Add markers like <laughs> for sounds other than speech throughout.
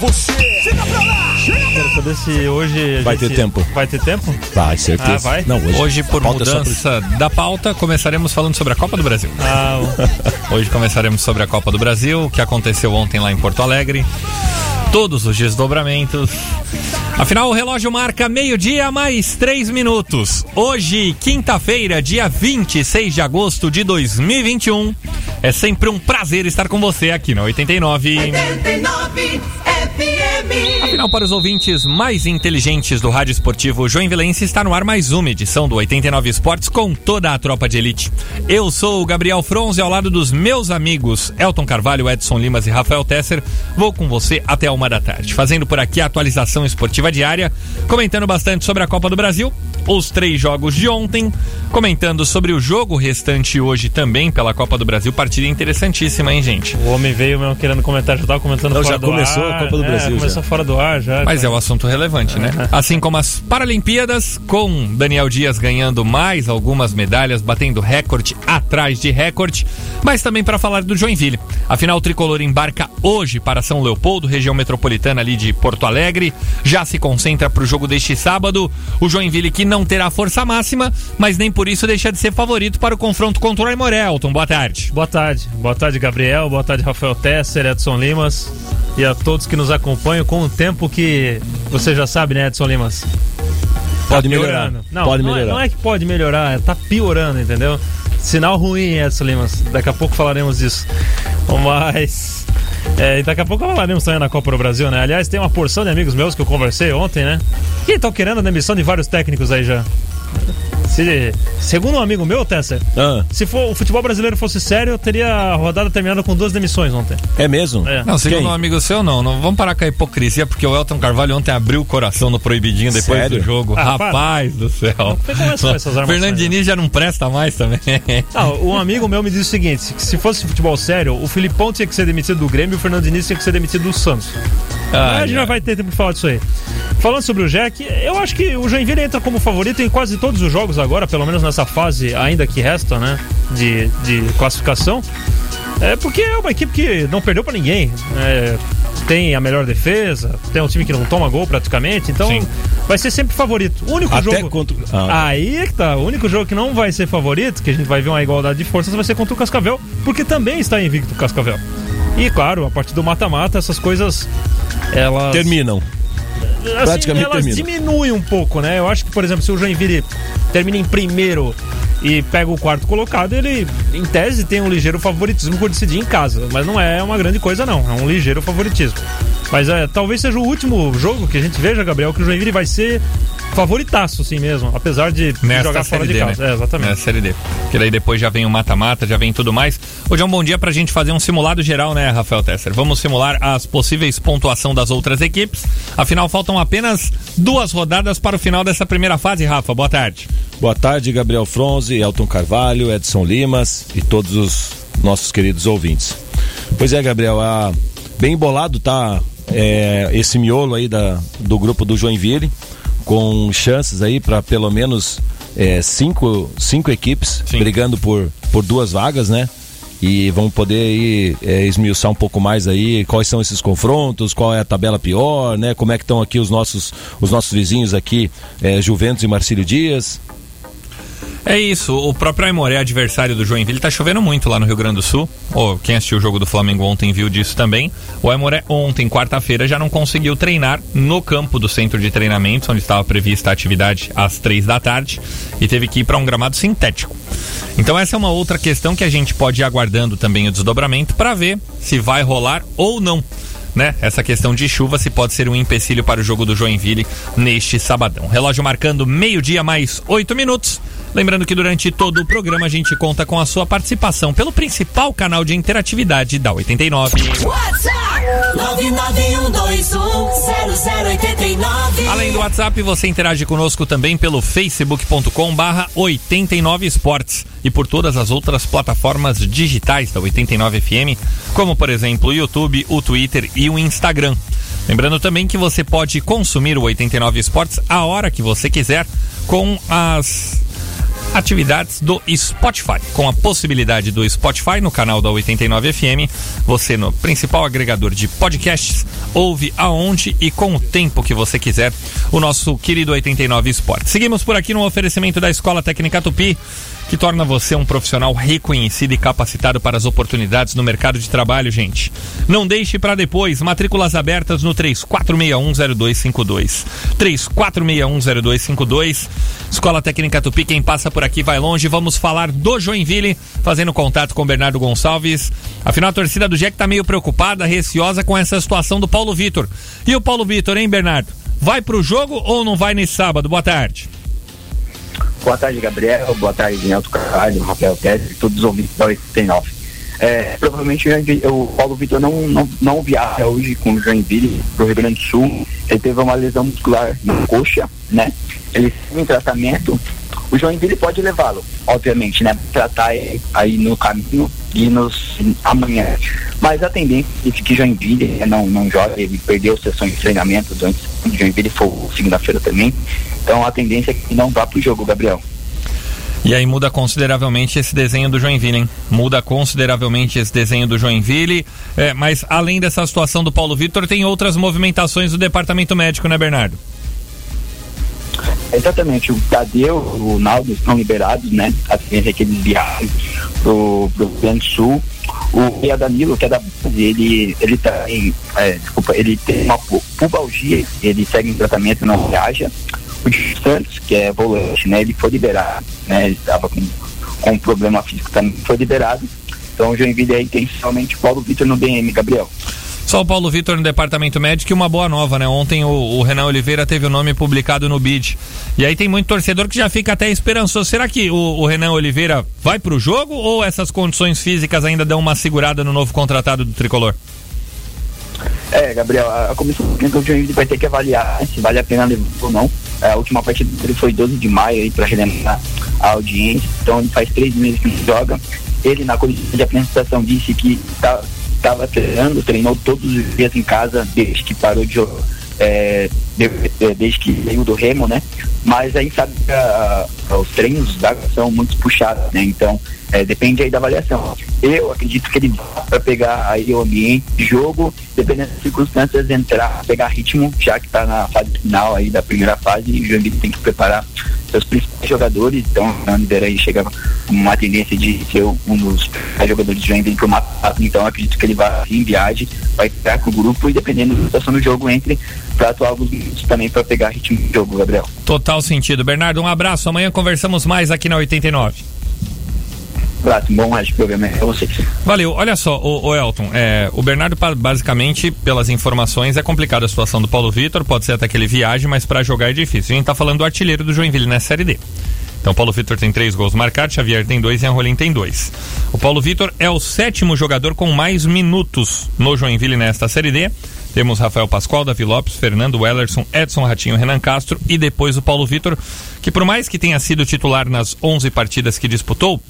você. Chega pra lá, chega Quero saber se hoje. Vai ter tempo. Vai ter tempo? Vai, certeza. Ah, vai? Não, hoje, Hoje, por a pauta é mudança da pauta, começaremos falando sobre a Copa do Brasil. Ah, <laughs> Hoje começaremos sobre a Copa do Brasil, que aconteceu ontem lá em Porto Alegre. Todos os desdobramentos. Afinal, o relógio marca meio-dia mais três minutos. Hoje, quinta-feira, dia 26 de agosto de 2021. É sempre um prazer estar com você aqui na 89. 89 FM. Afinal, para os ouvintes mais inteligentes do rádio esportivo Joinvilense, está no ar mais uma edição do 89 Esportes com toda a tropa de elite. Eu sou o Gabriel Fronze, ao lado dos meus amigos Elton Carvalho, Edson Limas e Rafael Tesser. Vou com você até uma da tarde, fazendo por aqui a atualização esportiva diária, comentando bastante sobre a Copa do Brasil, os três jogos de ontem, comentando sobre o jogo restante hoje também pela Copa do Brasil. Partida interessantíssima, hein, gente? o homem veio mesmo querendo comentar, já tava comentando Não, fora já do começou ar. a Copa do É, Brasil, Começou já. fora do ar já. Mas é um assunto relevante, né? Assim como as Paralimpíadas, com Daniel Dias ganhando mais algumas medalhas, batendo recorde atrás de recorde, mas também para falar do Joinville. Afinal, o tricolor embarca hoje para São Leopoldo, região metropolitana ali de Porto Alegre, já se concentra para o jogo deste sábado. O Joinville que não terá força máxima, mas nem por isso deixa de ser favorito para o confronto contra o Aimoré. Elton, boa tarde. Boa tarde. Boa tarde, Gabriel. Boa tarde, Rafael Tesser, Edson Limas. E a todos que nos acompanham com o tempo que você já sabe, né, Edson Limas? Pode Tá melhorar. Não, Pode não é- melhorar. Não é, que pode melhorar, é, tá piorando, entendeu? Sinal ruim, Edson Limas. Daqui a pouco falaremos disso. Mas. É, e daqui a pouco falaremos também na Copa do Brasil, né? Aliás, tem uma porção de amigos meus que eu conversei ontem, né? Que estão querendo a demissão de vários técnicos aí já. Se, segundo um amigo meu, Tesser, Ah, se for, o futebol brasileiro fosse sério, eu teria a rodada terminada com duas demissões ontem. é mesmo? É. Não, segundo Quem? um amigo seu, não. Não vamos parar com a hipocrisia, porque o Elton Carvalho ontem abriu o coração no proibidinho depois Sério? do jogo. Ah, Rapaz do céu. Não essas armações, Fernando né? Diniz já não presta mais também. <laughs> Ah, um amigo meu me disse o seguinte: que se fosse futebol sério, o Filipão tinha que ser demitido do Grêmio e o Fernando Diniz tinha que ser demitido do Santos. Ai, a gente já ai. vai ter tempo de falar disso aí. Falando sobre o Jack, eu acho que o Joinville entra como favorito em quase todos os jogos agora, pelo menos nessa fase ainda que resta, né? De, de classificação. É porque é uma equipe que não perdeu pra ninguém. É, tem a melhor defesa, tem um time que não toma gol praticamente, então Sim. vai ser sempre favorito. O único Até jogo. contra. Ah, Aí é que tá. O único jogo que não vai ser favorito, que a gente vai ver uma igualdade de forças, vai ser contra o Cascavel, porque também está invicto o Cascavel. E claro, a partir do mata-mata, essas coisas. Elas. terminam. Assim, praticamente elas termina. diminuem um pouco, né? Eu acho que, por exemplo, se o Joinville termina em primeiro e pega o quarto colocado, ele, em tese, tem um ligeiro favoritismo por decidir em casa. Mas não é uma grande coisa, não. É um ligeiro favoritismo. Mas é, talvez seja o último jogo que a gente veja, Gabriel, que o Joinville vai ser favoritaço, assim mesmo. Apesar de Nesta jogar fora série de D, casa. né? É, exatamente. Nessa série D. Porque daí depois já vem o mata-mata, já vem tudo mais. Hoje é um bom dia pra gente fazer um simulado geral, né, Rafael Tesser? Vamos simular as possíveis pontuação das outras equipes. Afinal, faltam apenas duas rodadas para o final dessa primeira fase, Rafa. Boa tarde. Boa tarde, Gabriel Fronze, Elton Carvalho, Edson Limas e todos os nossos queridos ouvintes. Pois é, Gabriel, a- bem embolado tá é, esse miolo aí da, do grupo do Joinville, com chances aí para pelo menos é, cinco, cinco equipes Sim. brigando por, por duas vagas, né? E vamos poder aí é, esmiuçar um pouco mais aí quais são esses confrontos, qual é a tabela pior, né? Como é que estão aqui os nossos, os nossos vizinhos aqui, é, Juventus e Marcílio Dias. É isso, o próprio Aimoré, adversário do Joinville, tá chovendo muito lá no Rio Grande do Sul. Oh, quem assistiu o jogo do Flamengo ontem viu disso também. O Aimoré ontem, quarta-feira, já não conseguiu treinar no campo do centro de treinamento, onde estava prevista a atividade às três da tarde, e teve que ir para um gramado sintético. Então essa é uma outra questão que a gente pode ir aguardando também o desdobramento para ver se vai rolar ou não né? Essa questão de chuva se pode ser um empecilho para o jogo do Joinville neste sabadão. Relógio marcando meio-dia mais oito minutos. Lembrando que durante todo o programa a gente conta com a sua participação pelo principal canal de interatividade da 89. WhatsApp 991210089. Além do WhatsApp, você interage conosco também pelo facebook.com barra 89 esportes e por todas as outras plataformas digitais da 89 FM, como por exemplo o YouTube, o Twitter e o Instagram. Lembrando também que você pode consumir o 89 Esportes a hora que você quiser com as atividades do Spotify. Com a possibilidade do Spotify no canal da 89 FM, você no principal agregador de podcasts ouve aonde e com o tempo que você quiser o nosso querido 89 Esportes. Seguimos por aqui no oferecimento da Escola Técnica Tupi que torna você um profissional reconhecido e capacitado para as oportunidades no mercado de trabalho, gente. Não deixe para depois. Matrículas abertas no 34610252. 34610252. Escola Técnica Tupi, quem passa por aqui vai longe. Vamos falar do Joinville, fazendo contato com Bernardo Gonçalves. Afinal, a torcida do Jack tá meio preocupada, receosa com essa situação do Paulo Vitor. E o Paulo Vitor, hein, Bernardo? Vai pro jogo ou não vai nesse sábado? Boa tarde. Boa tarde, Gabriel. Boa tarde, Nelson Carvalho, Rafael Tese, todos os ouvintes da 89. É, provavelmente o Paulo Vitor não, não, não viaja hoje com o Joinville para o Rio Grande do Sul. Ele teve uma lesão muscular na coxa, né? Ele em tratamento. O Joinville pode levá-lo, obviamente, né? Tratar aí no caminho e nos amanhã. Mas a tendência é que Joinville né, não, não joga, ele perdeu sessões de treinamento durante o Joinville foi segunda-feira também. Então a tendência é que não vá para o jogo, Gabriel. E aí muda consideravelmente esse desenho do Joinville, hein? Muda consideravelmente esse desenho do Joinville. É, mas além dessa situação do Paulo Vitor, tem outras movimentações do departamento médico, né, Bernardo? Exatamente, o Tadeu, o Naldo estão liberados, né? A tendência é que eles viajam Rio Grande do Sul. O Ria Danilo, que é da base, ele, ele tá em, é, desculpa, ele tem uma pu- pubalgia, ele segue em tratamento, não viaja. O Santos, que é volante, né? Ele foi liberado, né? Ele estava com, com um problema físico também, foi liberado. Então o Joinville aí tem somente Paulo Vitor no DM, Gabriel. Só o Paulo Vitor no departamento médico e uma boa nova, né? Ontem o, o Renan Oliveira teve o nome publicado no BID. E aí tem muito torcedor que já fica até esperançoso. Será que o, o Renan Oliveira vai pro jogo ou essas condições físicas ainda dão uma segurada no novo contratado do tricolor? É, Gabriel, a, a comissão do Joinville vai ter que avaliar se vale a pena levar ou não. A última partida dele foi 12 de maio aí para relembrar a audiência. Então ele faz três meses que não joga. Ele na coletiva de apresentação disse que estava treinando, treinou todos os dias em casa desde que parou de jogar. É, desde que veio do Remo, né? Mas aí sabe que a- a- os treinos da são muito puxados, né? Então é, depende aí da avaliação. Eu acredito que ele vá para pegar aí o ambiente de jogo, dependendo das circunstâncias, entrar, pegar ritmo, já que está na fase final aí da primeira fase e o Joinville tem que preparar seus principais jogadores. Então o Ander aí chega uma tendência de ser um dos jogadores do Joinville para o mata Então acredito que ele vai em viagem, vai estar com o grupo e dependendo da situação do jogo, entre alguns minutos também para pegar ritmo de jogo, Gabriel. Total sentido. Bernardo, um abraço. Amanhã conversamos mais aqui na 89. Abraço, um bom rádio programa para vocês. Valeu. Olha só, o, o Elton, é, o Bernardo, basicamente, pelas informações, é complicada a situação do Paulo Vitor. Pode ser até que ele viaje, mas para jogar é difícil. A gente tá falando do artilheiro do Joinville nessa Série D. Então, o Paulo Vitor tem três gols marcados, Xavier tem dois e Anrolim tem dois. O Paulo Vitor é o sétimo jogador com mais minutos no Joinville nesta Série D. Temos Rafael Pascoal, Davi Lopes, Fernando Wellerson, Edson Ratinho, Renan Castro e depois o Paulo Vitor, que por mais que tenha sido titular nas 11 partidas que disputou,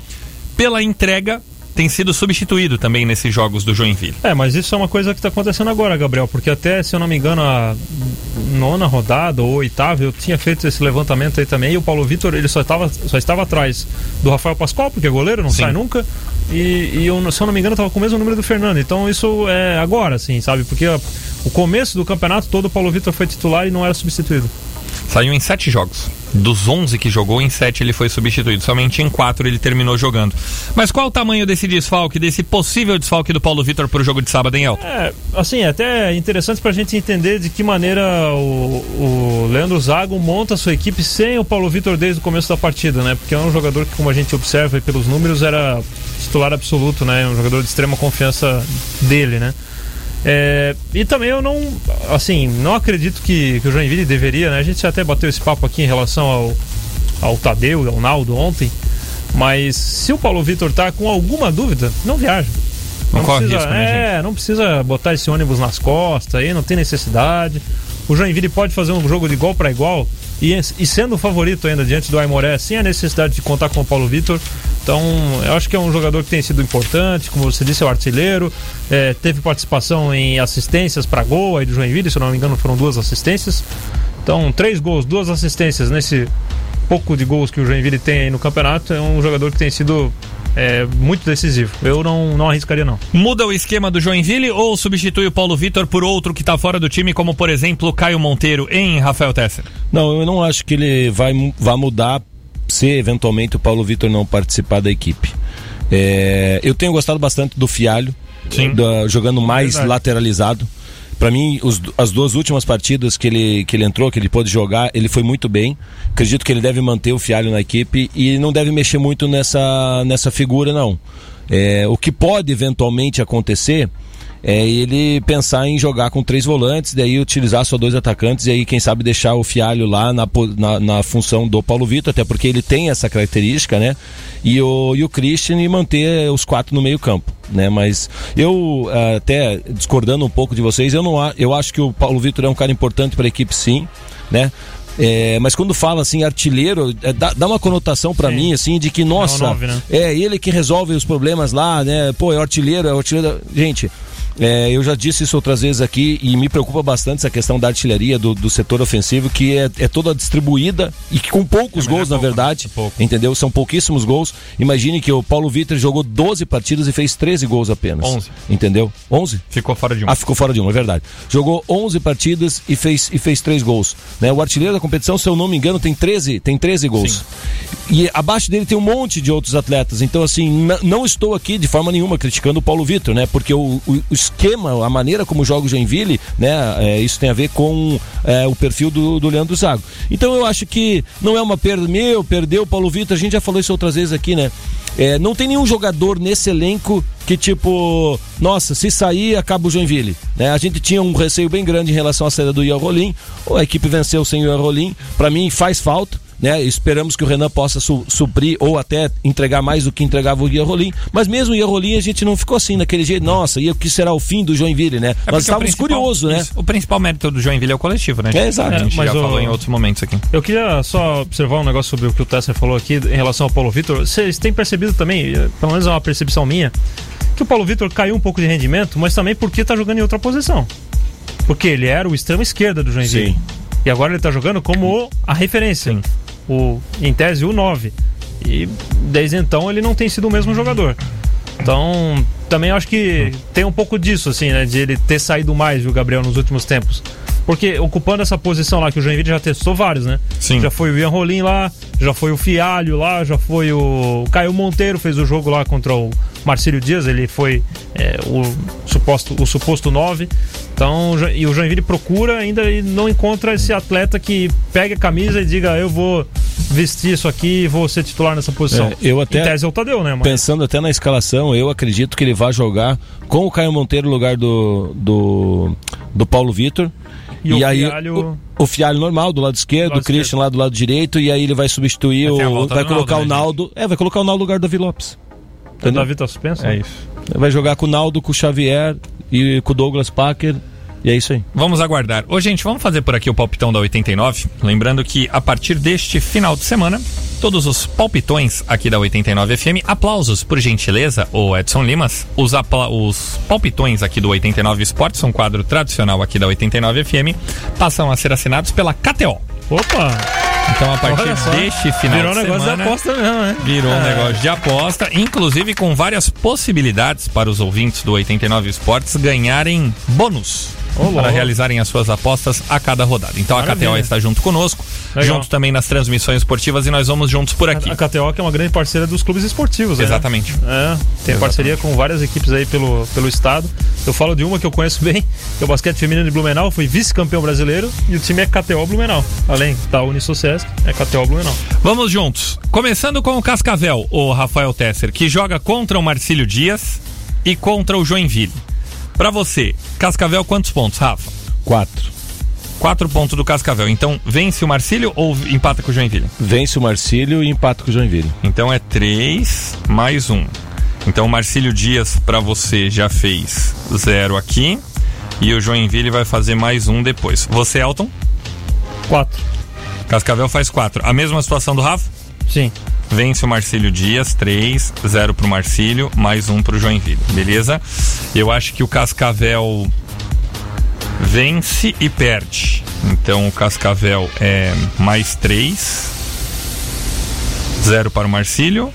pela entrega tem sido substituído também nesses jogos do Joinville. É, mas isso é uma coisa que está acontecendo agora, Gabriel, porque até, se eu não me engano, a nona rodada ou oitava, eu tinha feito esse levantamento aí também, e o Paulo Vitor, ele só estava, só estava atrás do Rafael Pascoal, porque é goleiro, não Sim. sai nunca, e, e eu, se eu não me engano, estava com o mesmo número do Fernando, então isso é agora, assim, sabe, porque ó, o começo do campeonato todo o Paulo Vitor foi titular e não era substituído. Saiu em sete jogos. Dos 11 que jogou, em sete ele foi substituído. Somente em quatro ele terminou jogando. Mas qual o tamanho desse desfalque, desse possível desfalque do Paulo Vitor pro jogo de sábado, hein, Elton? É, assim, é até interessante pra gente entender de que maneira o, o Leandro Zago monta a sua equipe sem o Paulo Vitor desde o começo da partida, né? Porque é um jogador que, como a gente observa pelos números, era titular absoluto, né? Um jogador de extrema confiança dele, né? É, e também eu não, assim, não acredito que, que o Joinville deveria, né? A gente até bateu esse papo aqui em relação ao, ao Tadeu e ao Naldo ontem, mas se o Paulo Vitor tá com alguma dúvida, não viaja. Não corre precisa, risco, né, É, não precisa botar esse ônibus nas costas aí, não tem necessidade. O Joinville pode fazer um jogo de igual para igual e, e sendo o favorito ainda diante do Aimoré, sem a necessidade de contar com o Paulo Vitor. Então, eu acho que é um jogador que tem sido importante, como você disse, é o artilheiro. é, teve participação em assistências para gol aí do Joinville, se eu não me engano, foram duas assistências. Então, três gols, duas assistências nesse pouco de gols que o Joinville tem aí no campeonato. É um jogador que tem sido é, muito decisivo. Eu não, não arriscaria, não. Muda o esquema do Joinville ou substitui o Paulo Vitor por outro que tá fora do time, como por exemplo o Caio Monteiro em Rafael Tesser? Não, eu não acho que ele vai, vai mudar se eventualmente o Paulo Vitor não participar da equipe. É, eu tenho gostado bastante do Fialho, Sim. da- jogando mais Verdade. lateralizado. Para mim, os- as duas últimas partidas que ele, que ele entrou, que ele pôde jogar, ele foi muito bem. Acredito que ele deve manter o Fialho na equipe e não deve mexer muito nessa, nessa figura, não. É, o que pode eventualmente acontecer é ele pensar em jogar com três volantes, daí utilizar só dois atacantes e aí, quem sabe, deixar o Fialho lá na, na, na função do Paulo Vitor, até porque ele tem essa característica, né? E o, e o Christian e manter os quatro no meio-campo, né? Mas eu, ah, até discordando um pouco de vocês, eu, não, eu acho que o Paulo Vitor é um cara importante para a equipe, sim, né? É, mas quando fala assim, artilheiro, é, dá, dá uma conotação para mim, assim, de que, nossa, nove, né? é ele que resolve os problemas lá, né? Pô, é artilheiro, é artilheiro. Gente, é, eu já disse isso outras vezes aqui e me preocupa bastante essa questão da artilharia, do, do setor ofensivo, que é, é toda distribuída e que com poucos É, é gols, na pouco, verdade. né? É. Entendeu? São pouquíssimos gols. Imagine que o Paulo Vitor jogou 12 partidas e fez 13 gols apenas. 11. Entendeu? 11? Ficou fora de um. Ah, ficou fora de uma, é verdade. Jogou 11 partidas e fez, e fez 3 gols. Né? O artilheiro da competição, se eu não me engano, tem 13, tem 13 gols. E abaixo dele tem um monte de outros atletas. Então, assim, não estou aqui de forma nenhuma criticando o Paulo Vitor, né? Porque o- o esquema, a maneira como joga o Joinville, né? é, isso tem a ver com é, o perfil do, do Leandro Zago. Então, eu acho que não é uma perda. Meu, perdeu o Paulo Vitor, a gente já falou isso outras vezes aqui, né? É, não tem nenhum jogador nesse elenco que tipo, nossa, se sair acaba o Joinville. Né? A gente tinha um receio bem grande em relação à saída do Ian Rolim. A equipe venceu sem o Ian Rolim. Para mim faz falta. Né? Esperamos que o Renan possa su- suprir ou até entregar mais do que entregava o Ian Rolim. Mas mesmo o Ian Rolim a gente não ficou assim daquele jeito. Nossa, e o que será o fim do Joinville, né? É Nós estávamos curiosos, né? O principal mérito do Joinville é o coletivo, né? É, exato. A gente É, mas já o- falou em outros momentos aqui. Eu queria só observar um negócio sobre o que o Tesser falou aqui em relação ao Paulo Vitor. Vocês têm percebido também, eh, pelo menos é uma percepção minha, que o Paulo Vitor caiu um pouco de rendimento, mas também porque tá jogando em outra posição. Porque ele era o extremo esquerda do Joinville. Sim. E agora ele tá jogando como a referência. O, em tese, o 9. E desde então ele não tem sido o mesmo jogador. Então, também acho que tem um pouco disso, assim, né? De ele ter saído mais, viu, Gabriel, nos últimos tempos. Porque ocupando essa posição lá, que o Joinville já testou vários, né? Sim. Já foi o Ian Rolim lá, já foi o Fialho lá, já foi o Caio Monteiro, fez o jogo lá contra o Marcílio Dias, ele foi é, o, suposto, o suposto 9. Então, e o Joinville procura ainda e não encontra esse atleta que pega a camisa e diga, eu vou vestir isso aqui e vou ser titular nessa posição. É, eu até- Em tese é o Tadeu, né, mano? Pensando até na escalação, eu acredito que ele vai jogar com o Caio Monteiro no lugar do, do, do Paulo Vitor. E o aí Fialho- o, o Fialho normal do lado esquerdo, Do lado o Christian lá do lado direito, e aí ele vai substituir o. Vai colocar Naldo, o né, Naldo. É, vai colocar o Naldo no lugar do Davi Lopes. O? Davi tá suspenso? É isso. Vai jogar com o Naldo, com o Xavier e com o Douglas Packer. E é isso aí. Vamos aguardar. Ô, gente, vamos fazer por aqui o palpitão da 89. Lembrando que a partir deste final de semana, todos os palpitões aqui da 89 FM, aplausos por gentileza, o Edson Limas. Os, apla- os palpitões aqui do 89 Esportes, um quadro tradicional aqui da 89 FM, passam a ser assinados pela KTO. Opa! Então, a partir deste final Virou um de negócio semana... da aposta mesmo, né? Virou um É. negócio de aposta, inclusive com várias possibilidades para os ouvintes do 89 Esportes ganharem bônus Para realizarem as suas apostas a cada rodada. Então a Maravilha. KTO está junto conosco. Legal. junto também nas transmissões esportivas e nós vamos juntos por aqui. A KTO que é uma grande parceira dos clubes esportivos, né? Exatamente. É, tem parceria com várias equipes aí pelo, pelo estado. Eu falo de uma que eu conheço bem, que é o basquete feminino de Blumenau, fui vice-campeão brasileiro e o time é KTO Blumenau. Além da Unisocesc, é KTO Blumenau. Vamos juntos. Começando com o Cascavel, o Rafael Tesser, que joga contra o Marcílio Dias e contra o Joinville. Pra você, Cascavel, quantos pontos, Rafa? Quatro. Quatro pontos do Cascavel. Então, vence o Marcílio ou empata com o Joinville? Vence o Marcílio e empata com o Joinville. Então é três mais um. Então o Marcílio Dias pra você já fez zero aqui. E o Joinville vai fazer mais um depois. Você, Elton? Quatro. Cascavel faz quatro. A mesma situação do Rafa? Sim. Vence o Marcílio Dias, 3, 0 pro Marcílio, mais um pro Joinville, beleza? Eu acho que o Cascavel vence e perde. Então o Cascavel é mais 3, 0 para o Marcílio,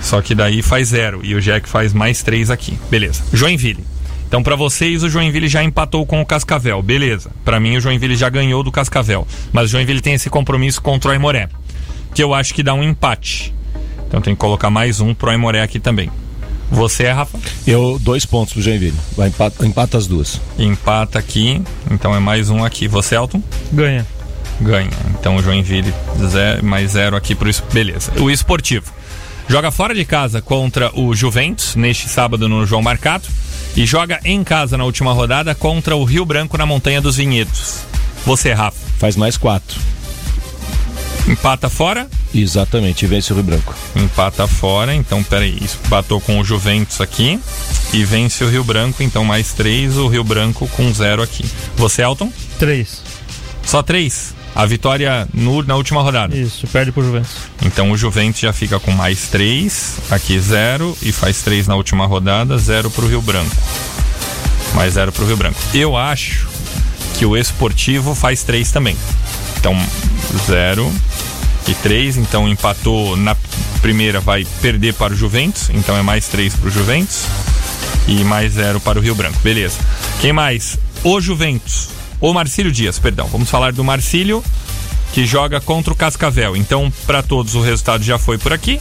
só que daí faz 0 e o Jack faz mais 3 aqui, beleza? Joinville. Então para vocês o Joinville já empatou com o Cascavel, beleza? Para mim o Joinville já ganhou do Cascavel, mas o Joinville tem esse compromisso contra o Aimoré que eu acho que dá um empate. Então tem que colocar mais um pro Aimoré aqui também. Você é, Rafa? Eu, dois pontos pro Joinville. Vai empata, empata as duas. Empata aqui, então é mais um aqui. Você, Elton? Ganha. Ganha. Então o Joinville zero, mais zero aqui pro... Beleza. O esportivo. Joga fora de casa contra o Juventus, neste sábado no João Marcato. E joga em casa na última rodada contra o Rio Branco na Montanha dos Vinhedos. Você, Rafa? Faz mais quatro. Empata fora? Exatamente, e vence o Rio Branco. Empata fora, então peraí, empatou com o Juventus aqui e vence o Rio Branco, então mais três, o Rio Branco com zero aqui. Você, Elton? Três. Só três. A vitória no- na última rodada. Isso, perde pro Juventus. Então o Juventus já fica com mais três, aqui zero, e faz três na última rodada, zero pro Rio Branco. Mais zero pro Rio Branco. Eu acho que o Esportivo faz três também. Então, zero e três, então empatou na primeira, vai perder para o Juventus, então é mais três pro Juventus e mais zero para o Rio Branco. Beleza. Quem mais? O Juventus. O Marcílio Dias, perdão. Vamos falar do Marcílio, que joga contra o Cascavel. Então, para todos, o resultado já foi por aqui.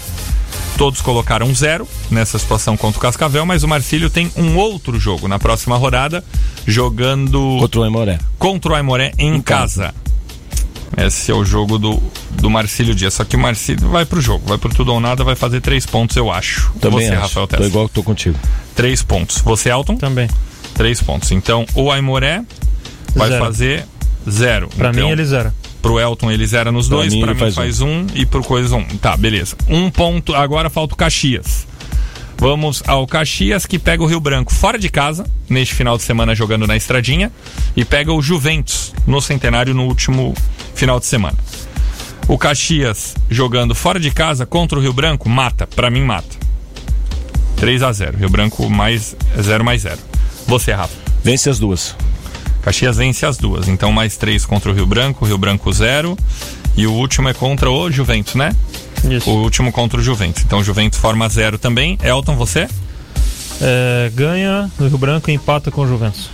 Todos colocaram zero nessa situação contra o Cascavel, mas o Marcílio tem um outro jogo na próxima rodada, jogando Contra o Aimoré. contra o Aimoré em, casa. Esse é o jogo do, do Marcílio Dias. Só que o Marcílio vai pro jogo, vai pro tudo ou nada, vai fazer três pontos, eu acho. Também Você, acho. Rafael Tô Tessa. igual que tô contigo. Três pontos. Você, Elton? Também. Três pontos. Então, o Aimoré vai Zero. fazer zero. Pra então, mim, ele zera. Pro Elton ele zera nos Pra dois, mim, pra mim faz faz um. e pro Coisa um. Tá, beleza. Um ponto. Agora falta o Caxias. Vamos ao Caxias que pega o Rio Branco fora de casa, neste final de semana jogando na Estradinha, e pega o Juventus no Centenário no último final de semana. O Caxias jogando fora de casa contra o Rio Branco, mata. Pra mim, mata. 3 a 0 Rio Branco mais 0 mais 0. Você, Rafa. Vence as duas. Caxias vence as duas. Então mais três contra o Rio Branco, Rio Branco zero. E o último é contra o Juventus, né? Isso. O último contra o Juventus. Então o Juventus forma zero também. Elton, você? É, ganha no Rio Branco e empata com o Juventus.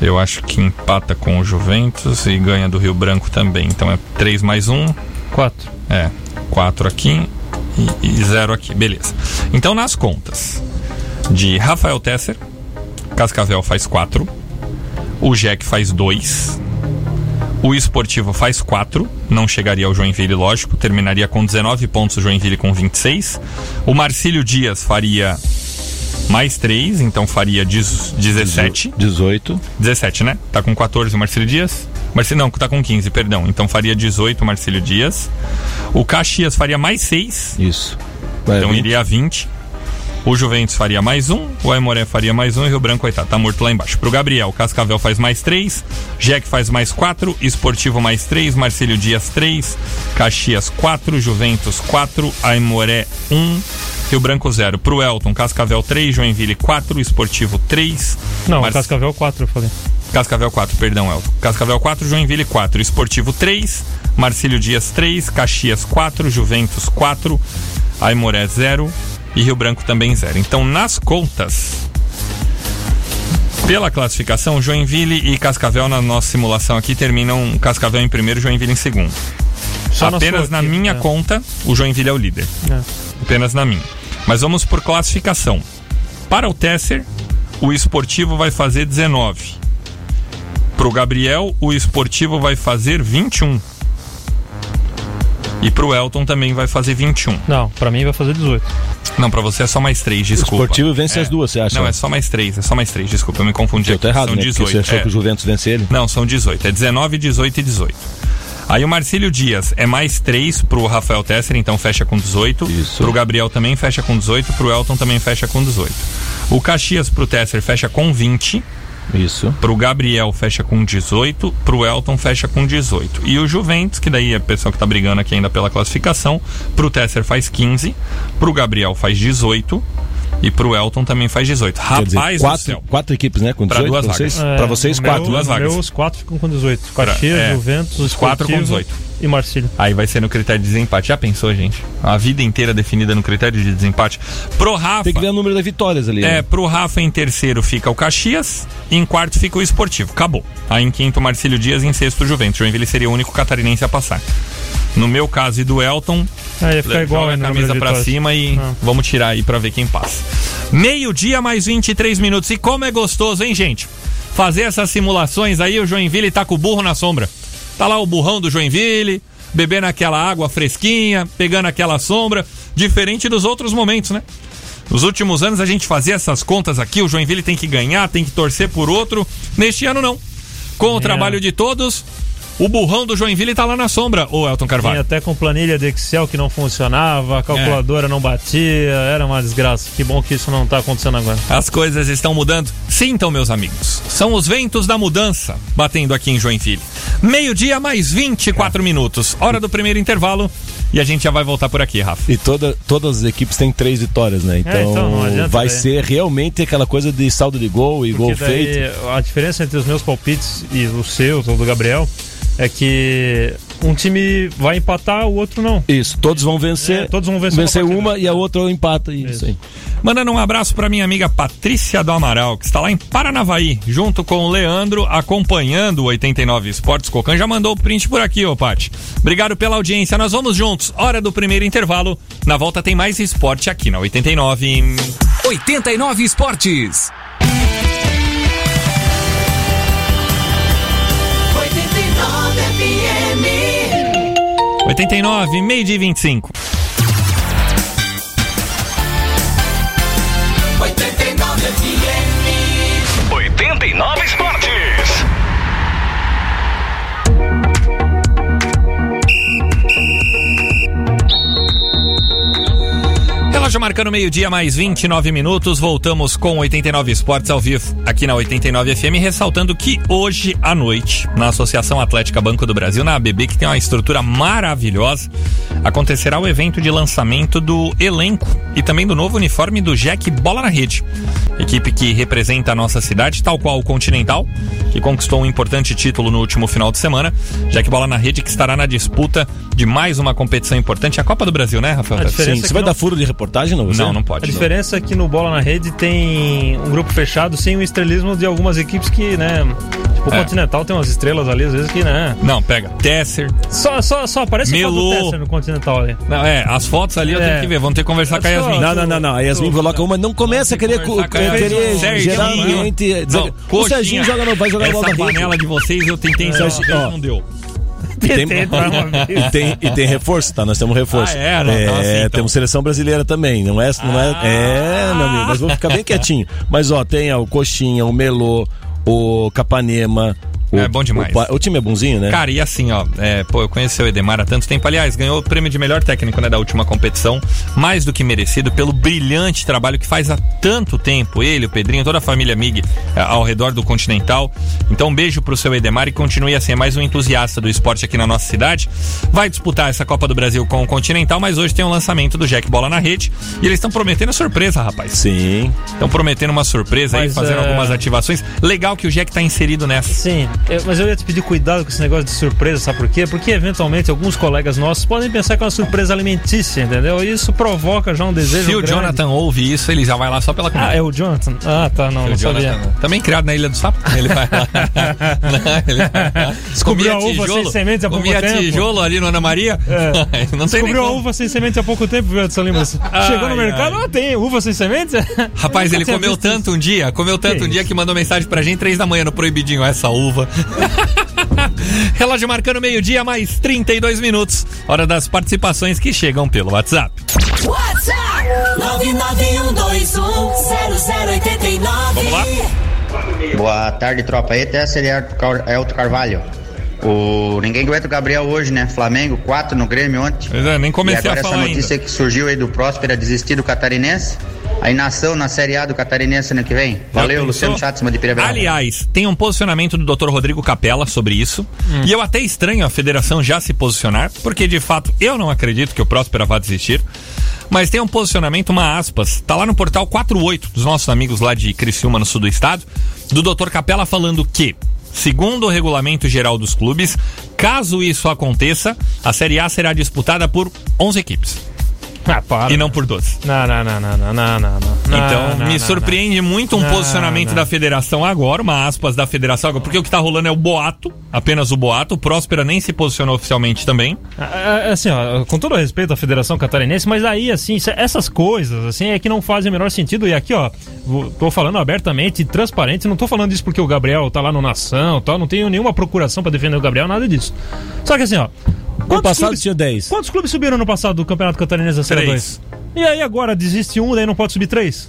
Eu acho que empata com o Juventus e ganha do Rio Branco também. Então é 3 mais 1. Quatro. É, 4 aqui e, e 0 aqui. Beleza. Então nas contas de Rafael Tesser, Cascavel faz 4. O Jack faz 2. O Esportivo faz 4. Não chegaria ao Joinville, lógico. Terminaria com 19 pontos o Joinville com 26. O Marcílio Dias faria mais 3, então faria 10 17. 18. 17, né? Tá com 14 o Marcílio Dias. Marcílio, não, tá com 15, perdão. Então faria 18 o Marcílio Dias. O Caxias faria mais 6, Isso. Vai, então 20. iria a 20. O Juventus faria mais um, o Aimoré faria mais um e o Rio Branco, coitado, tá morto lá embaixo. Pro Gabriel, Cascavel faz mais 3, Jack faz mais 4, Esportivo mais 3, Marcílio Dias 3, Caxias 4, Juventus 4, Aimoré 1, Rio Branco 0. Pro Elton, Cascavel 3, Joinville 4, Esportivo 3. Não, Mar- Cascavel 4, eu falei. Cascavel 4, perdão, Elton. Cascavel 4, Joinville 4, Esportivo 3, Marcílio Dias 3, Caxias 4, Juventus 4, Aimoré 0 e Rio Branco também 0. Então, nas contas, Pela classificação, Joinville e Cascavel na nossa simulação aqui terminam Cascavel em primeiro, Joinville em segundo. Só na Apenas na aqui, minha né? conta, o Joinville é o líder. É. Apenas na minha. Mas vamos por classificação. Para o Tesser, o esportivo vai fazer 19. Para o Gabriel, o esportivo vai fazer 21. E para o Elton também vai fazer 21. Não, pra mim vai fazer 18. Não, para você é só mais 3, desculpa. esportivo vence É. as duas, você acha? Não, é só mais 3, é só mais 3, desculpa, eu me confundi. Eu tô errado, São né? Porque 18. você achou é. que o Juventus vence ele? Não, são 18. É 19, 18 e 18. Aí o Marcílio Dias é mais 3 pro Rafael Tesser, então fecha com 18. Isso. Pro Gabriel também fecha com 18. Pro Elton também fecha com 18. O Caxias pro Tesser fecha com 20. Isso. Pro Gabriel fecha com 18. Pro Elton fecha com 18. E o Juventus, que daí é a pessoa que tá brigando aqui ainda pela classificação. Pro Tesser faz 15. Pro Gabriel faz 18. E pro Elton também faz 18. Quer dizer, Rapaz do quatro, céu. quatro equipes, né? Com Pra 18 duas pra vocês? vagas. Pra vocês, no quatro. Meu, duas no vagas. meu, os quatro ficam com 18. Caxias, é, Juventus, os quatro com Esportivo 18. E Marcílio. Aí vai ser no critério de desempate. Já pensou, gente? A vida inteira definida no critério de desempate. Pro Rafa. Tem que ver o número de vitórias ali. É, né? pro Rafa em terceiro fica o Caxias, e em quarto fica o Esportivo. Acabou. Aí em quinto, Marcílio Dias, em sexto, o Juventus. Joinville seria o único catarinense a passar. No meu caso e do Elton, Ah, ia ficar igual joga aí a no camisa vitórias. cima e Ah. vamos tirar aí pra ver quem passa. Meio-dia mais 23 minutos. E como é gostoso, hein, gente? Fazer essas simulações aí, o Joinville tá com o burro na sombra. Tá lá o burrão do Joinville, bebendo aquela água fresquinha, pegando aquela sombra, diferente dos outros momentos, né? Nos últimos anos a gente fazia essas contas aqui, o Joinville tem que ganhar, tem que torcer por outro. Neste ano não. Com o É. trabalho de todos, o burrão do Joinville tá lá na sombra, ô Elton Carvalho. até com planilha de Excel que não funcionava, a calculadora É. não batia, era uma desgraça. Que bom que isso não tá acontecendo agora. As coisas estão mudando. Sintam, meus amigos. São os ventos da mudança batendo aqui em Joinville. Meio-dia mais 24 minutos. Hora do primeiro intervalo. E a gente já vai voltar por aqui, Rafa. E toda, todas as equipes têm três vitórias, né? Então, então não adianta vai daí. ser realmente aquela coisa de saldo de gol e gol Porque daí, feito. a diferença entre os meus palpites e os seus, ou do Gabriel, é que um time vai empatar, o outro não. Isso, todos vão vencer. É, todos vão vencer uma uma partida. e a outra empata. Isso, Isso. aí. Mandando um abraço para minha amiga Patrícia do Amaral, que está lá em Paranavaí, junto com o Leandro, acompanhando o 89 Esportes. Cocan já mandou o print por aqui, ô Pati. Obrigado pela audiência. Nós vamos juntos. Hora do primeiro intervalo. Na volta tem mais esporte aqui na 89. 89 Esportes. 89, meio dia e 25. Relógio marcando meio-dia, mais 29 minutos. Voltamos com 89 Esportes ao vivo aqui na 89 FM, ressaltando que hoje à noite, na Associação Atlética Banco do Brasil, na ABB, que tem uma estrutura maravilhosa, acontecerá o evento de lançamento do elenco e também do novo uniforme do Jack Bola na Rede. Equipe que representa a nossa cidade, tal qual o Continental, que conquistou um importante título no último final de semana. Jack Bola na Rede que estará na disputa de mais uma competição importante, a Copa do Brasil, né, Rafael? Sim, é você vai não- dar furo de reportagem, não? Você? Não, não A pode. diferença é que no Bola na Rede tem um grupo fechado sem o estrelismo de algumas equipes que, né? Tipo, o É. Continental tem umas estrelas ali, às vezes que, né? Não, pega. Tesser. Só, só, só aparece o foto do Tesser no Continental ali. Não, é, as fotos ali eu É. tenho que ver. Vamos ter que conversar com a É Yasmin. Não, não, não, não. A Yasmin coloca uma. Não começa a querer, a querer. Serginho, gerar não. ambiente. dizer- Não, o coxinha. Serginho joga no, vai jogar Essa bola na rede. panela de vocês eu tentei vez, ó. não deu. Tem-. E tem, <laughs> e tem reforço, tá? Nós temos reforço. Ah, é? Não, então assim, então. temos seleção brasileira também. Não é, não é, Ah. é, meu amigo, mas vou ficar bem quietinho. Mas ó, tem ó, o Coxinha, o Melô, o Capanema. O, É bom demais. O, o time é bonzinho, né? Cara, e assim, ó, é, pô, eu conheci o Edemar há tanto tempo. Aliás, ganhou o prêmio de melhor técnico, né, da última competição. Mais do que merecido pelo brilhante trabalho que faz há tanto tempo. Ele, o Pedrinho, toda a família Mig é, ao redor do Continental. Então, um beijo pro seu Edemar e continue assim. É mais um entusiasta do esporte aqui na nossa cidade. Vai disputar essa Copa do Brasil com o Continental, mas hoje tem o lançamento do Jack Bola na Rede. E eles estão prometendo surpresa, rapaz. Sim. Estão prometendo uma surpresa aí, Mas, fazendo é- algumas ativações. Legal que o Jack tá inserido nessa. Sim, Eu- mas eu ia te pedir cuidado com esse negócio de surpresa, sabe por quê? Porque eventualmente alguns colegas nossos podem pensar que é uma surpresa alimentícia, entendeu? E isso provoca já um desejo. Se o grande. Jonathan ouve isso, ele já vai lá só pela comida. Ah, é o Jonathan? Ah, tá, não, O não sabia. Jonathan, também criado na Ilha do Sapo. Ele vai lá. <laughs> Não, ele vai lá. Descobriu Comia a uva sem semente há pouco comia tempo. tijolo ali no Ana Maria. É. <laughs> Não Descobriu a uva sem semente há pouco tempo, viu, Edson Lima? Chegou no mercado, ah, tem uva sem semente? Rapaz, ele comeu tanto um dia, comeu tanto Que um dia isso? que mandou mensagem pra gente, três da manhã no Proibidinho, essa uva. <laughs> Relógio marcando meio-dia, mais 32 minutos. Hora das participações que chegam pelo WhatsApp. WhatsApp 991210089. Vamos lá? Boa tarde, tropa. Aí até seria Elton Carvalho. O... Ninguém aguenta o Gabriel hoje, né? Flamengo, 4 no Grêmio ontem. Pois é, nem E comecei agora a essa falar notícia ainda. que surgiu aí do Próspera desistir do Catarinense. Aí nação na Série A do Catarinense ano que vem. Valeu? Luciano Chatzman de Pirabel. Aliás, tem um posicionamento do Dr. Rodrigo Capella sobre isso. E eu até estranho a federação já se posicionar, porque de fato eu não acredito que o Próspera vá desistir. Mas tem um posicionamento, uma aspas, tá lá no portal 48 dos nossos amigos lá de Criciúma, no sul do estado, do Dr. Capella falando que, segundo o regulamento geral dos clubes, caso isso aconteça, a Série A será disputada por 11 equipes Ah, para. e não por 12. Não, não, não, não, não, não, não. não. Então, Não, me não, surpreende muito um Não, posicionamento não. da federação agora, uma aspas da federação agora, porque o que tá rolando é o boato, apenas o boato. O Próspera nem se posicionou oficialmente também. não. É, é, Assim, ó, com todo respeito à Federação Catarinense, mas aí, assim, isso- essas coisas, assim, é que não fazem o menor sentido. E aqui, ó, tô falando abertamente transparente, não tô falando isso porque o Gabriel tá lá no Nação, tal, não tenho nenhuma procuração pra defender o Gabriel, nada disso. Só que assim, ó. No quantos passado clubes- tinha 10. Quantos clubes subiram no passado do Campeonato Catarinense da Série Três. 2? E aí agora desiste um, daí não pode subir três?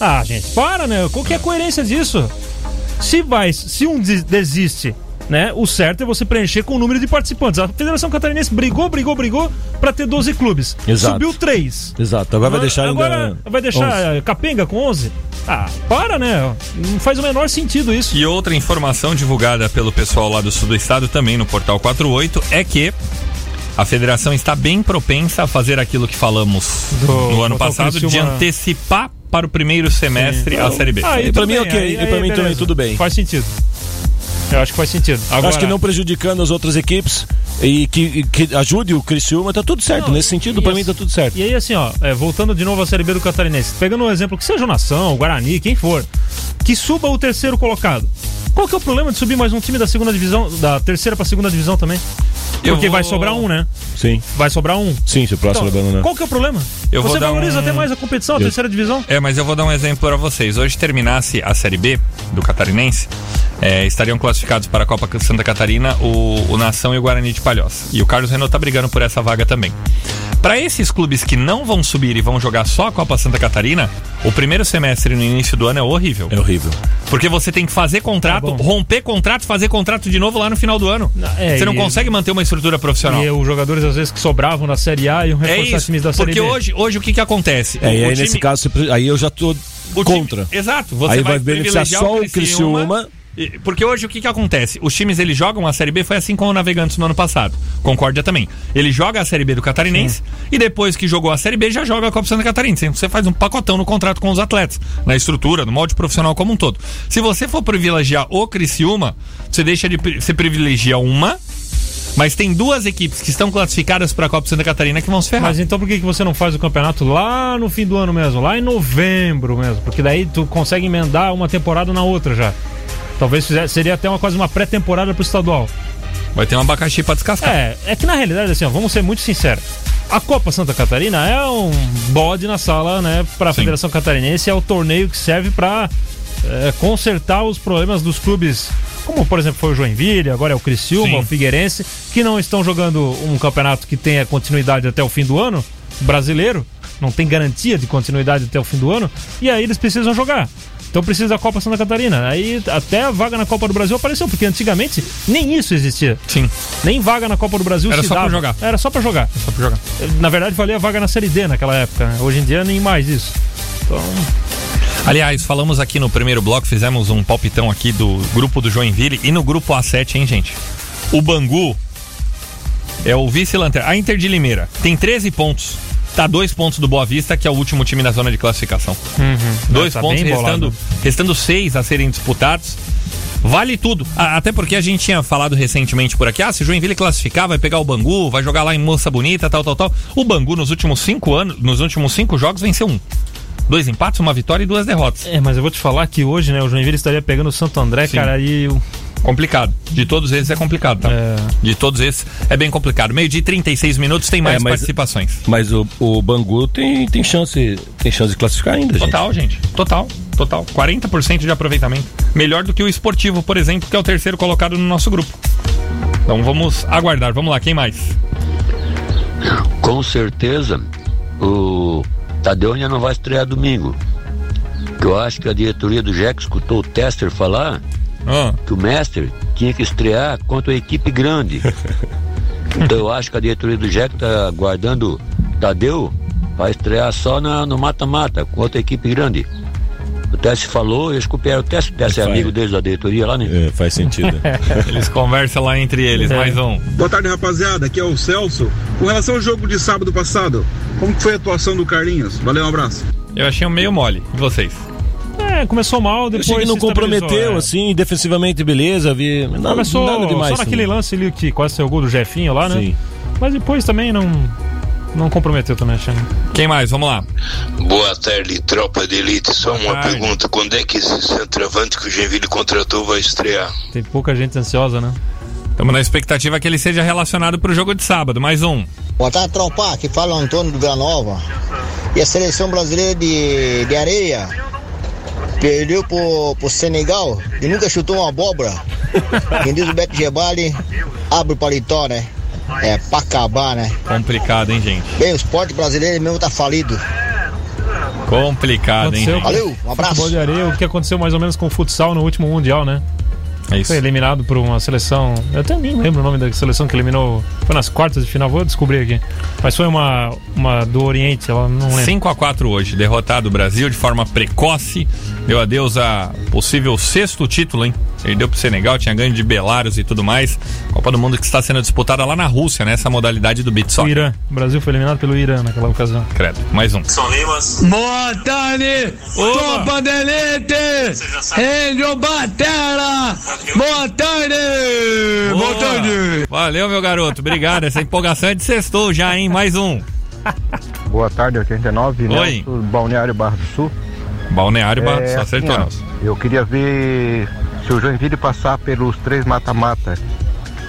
Ah, gente, para, né? Qual que é a coerência disso? Se vai, se um des- desiste, né? O certo é você preencher com o número de participantes. A Federação Catarinense brigou, brigou, brigou pra ter 12 clubes. Exato. Subiu três. Exato. Agora vai deixar Agora ainda. vai deixar 11. eh, Capenga com 11? Ah, para, né? Não faz o menor sentido isso. E outra informação divulgada pelo pessoal lá do sul do estado, também no portal 48, é que a federação está bem propensa a fazer aquilo que falamos Do- no ano passado, de antecipar para o primeiro semestre a Série B. Ah, E pra mim, tudo ok. Aí- E aí pra mim também tudo bem. Faz sentido. Eu acho que faz sentido. Agora, Acho que não prejudicando as outras equipes e que, que ajude o Criciúma, tá tudo certo. Não, Nesse sentido, pra assim- mim tá tudo certo. E aí, assim, ó, é, voltando de novo à Série B do Catarinense, pegando um exemplo que seja o Nação, o Guarani, quem for, que suba o terceiro colocado. Qual que é o problema de subir mais um time da segunda divisão, da terceira pra segunda divisão também? Eu Porque vai vou- sobrar um, né? Sim. Vai sobrar um. Sim, se o próximo Então, abandonar. qual que é o problema? Eu Você valoriza um- até mais a competição, a Eu- terceira divisão. É, mas eu vou dar um exemplo para vocês. Hoje terminasse a Série B do Catarinense, é, estariam classificados para a Copa Santa Catarina o, o Nação e o Guarani de Palhoça. E o Carlos Renault tá brigando por essa vaga também. Para esses clubes que não vão subir e vão jogar só a Copa Santa Catarina, o primeiro semestre no início do ano é horrível. É horrível. Porque você tem que fazer contrato, Tá romper contrato, fazer contrato de novo lá no final do ano. é, você não e- consegue manter uma estrutura profissional. E os jogadores, às vezes, que sobravam na Série A iam É reforçar isso. times da Série Porque B. hoje, hoje o que que acontece? É, e O aí time- nesse caso, aí eu já tô o time- contra. exato. Você Aí vai beneficiar privilegiar só o Criciúma. E- Porque hoje o que que acontece? Os times eles jogam a Série B, foi assim com o Navegantes no ano passado. Concórdia também. Ele joga a Série B do Catarinense e depois que jogou a Série B já joga a Copa Santa Catarina. Você faz um pacotão no contrato com os atletas, na estrutura, no molde profissional como um todo. Se você for privilegiar o Criciúma, você deixa de você privilegia uma, mas tem duas equipes que estão classificadas para a Copa Santa Catarina que vão se ferrar. Mas então por que, você não faz o campeonato lá no fim do ano mesmo? Lá em novembro mesmo? Porque daí tu consegue emendar uma temporada na outra já. Talvez fizesse, seria até uma, quase uma pré-temporada pro estadual. Vai ter um abacaxi para descascar. É, é que na realidade, assim, ó, vamos ser muito sinceros. A Copa Santa Catarina é um bode na sala, né, pra Sim. Federação Catarinense. É o torneio que serve pra é, consertar os problemas dos clubes, como por exemplo foi o Joinville, agora é o Criciúma, Sim. o Figueirense, que não estão jogando um campeonato que tenha continuidade até o fim do ano, brasileiro, não tem garantia de continuidade até o fim do ano, e aí eles precisam jogar. Então precisa da Copa Santa Catarina. Aí até a vaga na Copa do Brasil apareceu, porque antigamente nem isso existia. Sim, Nem vaga na Copa do Brasil Era se só pra dava. jogar. Era só pra jogar. só pra jogar. Na verdade, valia a vaga na Série D naquela época. né? Hoje em dia, nem mais isso. Então, Aliás, falamos aqui no primeiro bloco, fizemos um palpitão aqui do grupo do Joinville e no grupo A7, hein, gente? O Bangu é o vice-lanterna. A Inter de Limeira tem 13 pontos. Tá dois pontos do Boa Vista, que é o último time da zona de classificação. Dois tá pontos, restando, restando seis a serem disputados. Vale tudo. Até porque a gente tinha falado recentemente por aqui, ah, se o Joinville classificar, vai pegar o Bangu, vai jogar lá em Moça Bonita, tal, tal, tal. O Bangu nos últimos cinco anos, nos últimos cinco jogos, venceu um. Dois empates, uma vitória e duas derrotas. É, mas eu vou te falar que hoje, né, o Joinville estaria pegando o Santo André, Sim. cara, e o- Complicado. De todos esses é complicado, tá? É. De todos esses é bem complicado. Meio de 36 minutos tem mais É, mas- participações. Mas o, o Bangu tem, tem, chance, tem chance de classificar ainda, gente. Total, gente. Total. Total. 40% de aproveitamento. Melhor do que o esportivo, por exemplo, que é o terceiro colocado no nosso grupo. Então vamos aguardar. Vamos lá, quem mais? Com certeza, o Tadeu ainda não vai estrear domingo. Que eu acho que a diretoria do Jack escutou o Tester falar Ah, que o Mestre tinha que estrear contra a equipe grande. <laughs> Então eu acho que a diretoria do Jack tá guardando Tadeu para estrear só na, no mata-mata contra a equipe grande. O Teste falou, eles copiaram o Teste. O Teste é Vai. amigo deles da diretoria lá, né? É, faz sentido. <laughs> eles conversam lá entre eles. É. Mais um. Boa tarde, rapaziada. Aqui é o Celso. Com relação ao jogo de sábado passado, como foi a atuação do Carlinhos? Valeu, um abraço. Eu achei um meio mole. E vocês? É, começou mal, Eu depois. achei que não comprometeu, é. assim, defensivamente, beleza. Vi, nada, Começou nada demais. só naquele também. lance ali que quase saiu o gol do Jefinho lá, né? Sim. Mas depois também não. Não comprometeu também, achando. Quem mais? Vamos lá. Boa tarde, tropa de elite. Só Boa uma tarde. pergunta: quando é que esse centroavante que o Genville contratou vai estrear? Tem pouca gente ansiosa, né? Estamos na expectativa que ele seja relacionado pro jogo de sábado. Mais um. Boa tarde, tropa. Aqui fala o Antônio do Vila Nova. E a seleção brasileira de, de areia perdeu pro, pro Senegal e nunca chutou uma abóbora. Quem diz o Beto Gebali, abre o paletó, né? É pra acabar, né? Complicado, hein, gente? Bem, o esporte brasileiro mesmo tá falido. Complicado, hein, Aconteceu. gente? Valeu, um abraço. Futebol de areia, o que aconteceu mais ou menos com o futsal no último Mundial, né? É isso. Foi eliminado por uma seleção. Eu até nem lembro o nome da seleção que eliminou. Foi nas quartas de final, vou descobrir aqui. Mas foi uma, uma do Oriente, ela não lembro. 5 a 4 hoje, derrotado o Brasil de forma precoce. Deu adeus a possível sexto título, hein? Perdeu pro Senegal, tinha ganho de Belarus e tudo mais. Copa do Mundo que está sendo disputada lá na Rússia, nessa modalidade do beat O. Irã. O Brasil foi eliminado pelo Irã naquela ocasião. Credo. Mais um. Boa tarde, tropa de elite. Enio Batera. Boa tarde. Boa tarde. Valeu, meu garoto. Obrigado. Essa empolgação é de sextou já, hein? Mais um. Boa tarde, 89, Oi. Nelson, Balneário Barra do Sul. Balneário, Barra, É, só acertou, assim, Nelson. eu queria ver se o Joinville passar pelos três mata-mata.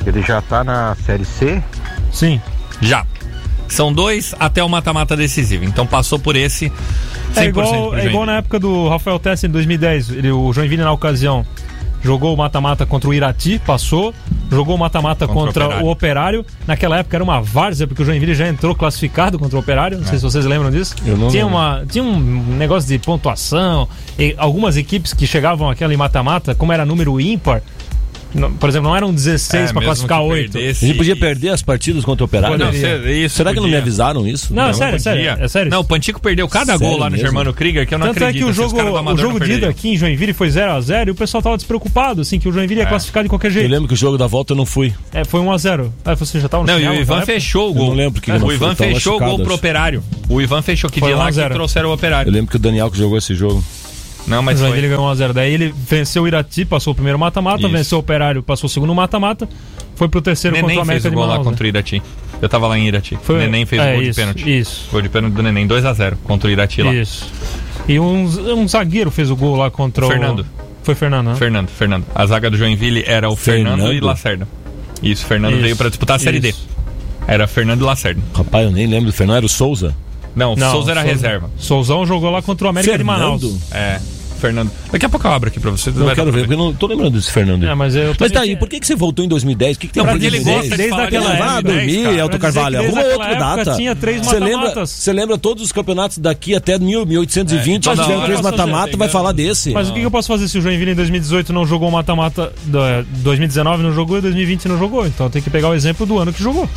Ele já tá na Série C. Sim. Já. São dois até o mata-mata decisivo. Então passou por esse 100% É pro igual, é igual na época do Rafael Tessa em 2010. Ele, o Joinville, na ocasião, jogou o mata-mata contra o Irati, passou. Jogou o mata-mata Contra o contra, Operário. o Operário. Naquela época era uma várzea, porque o Joinville já entrou classificado contra o Operário. Não sei se vocês lembram disso. Eu não tinha, lembro. uma, tinha um negócio de pontuação. E algumas equipes que chegavam àquela em mata-mata, como era número ímpar, por exemplo, não eram 16 É, para classificar que 8. perdesse- A gente podia perder as partidas contra o Operário? Não, isso Será que não me podia. avisaram isso? Não, é Não sério, é sério, podia. é sério. Não, o Pantico perdeu cada Sério gol lá no mesmo? Germano Krieger que eu não Tanto acredito. é que o jogo, o jogo não de ida aqui em Joinville foi 0x0 e o pessoal tava despreocupado, assim, que o Joinville ia classificar de qualquer Eu jeito. lembro que o jogo da volta eu não fui. É, foi 1x0. Ah, você já tava no Não, e o Ivan fechou o Eu gol. não lembro que eu o Ivan fechou o gol pro acho. Operário. O Ivan fechou que de lá 1 a que 0. trouxeram o Operário. Eu lembro que o Daniel que jogou esse jogo. Não, Mas o foi. Joinville ganhou 1x0. Daí ele venceu o Irati, passou o primeiro mata-mata, venceu o Operário, passou o segundo mata-mata, foi pro terceiro contra o Neném fez América o de gol lá né? contra o Irati. Eu tava lá em Irati. Foi- Neném fez é, o gol de isso, pênalti. Isso. Gol de pênalti do Neném, 2x0 contra o Irati lá. Isso. E um, um zagueiro fez o gol lá contra Fernando. o. Foi Fernando, né? Fernando, Fernando. A zaga do Joinville era o Fernando, Fernando? e Lacerda. Isso, Fernando Isso, veio pra disputar a Série D. isso. Era Fernando e Lacerda. Rapaz, eu nem lembro do Fernando. Era o Souza? Não, Não, Souza era Souza- reserva. Souzão jogou lá contra o América de Manaus. Fernando? É, Fernando. Daqui a pouco eu abro aqui pra você. Não quero ver, porque eu não tô lembrando desse Fernando. É, mas eu Mas daí, tinha- por que, que você voltou em 2010? O que, que tem Não, porque ele 2010? gosta de falar de Vá 2010, dormir. Elton Carvalho. desde Arruma aquela outra época data. tinha três Você lembra, você lembra todos os campeonatos daqui até 1820, É, tiveram hora. três mata-mata, vai tá falar desse. Mas o que, que eu posso fazer se o Joinville em 2018 não jogou o mata-mata, do- 2019 não jogou e 2020 não jogou? Então tem que pegar o exemplo do ano que jogou.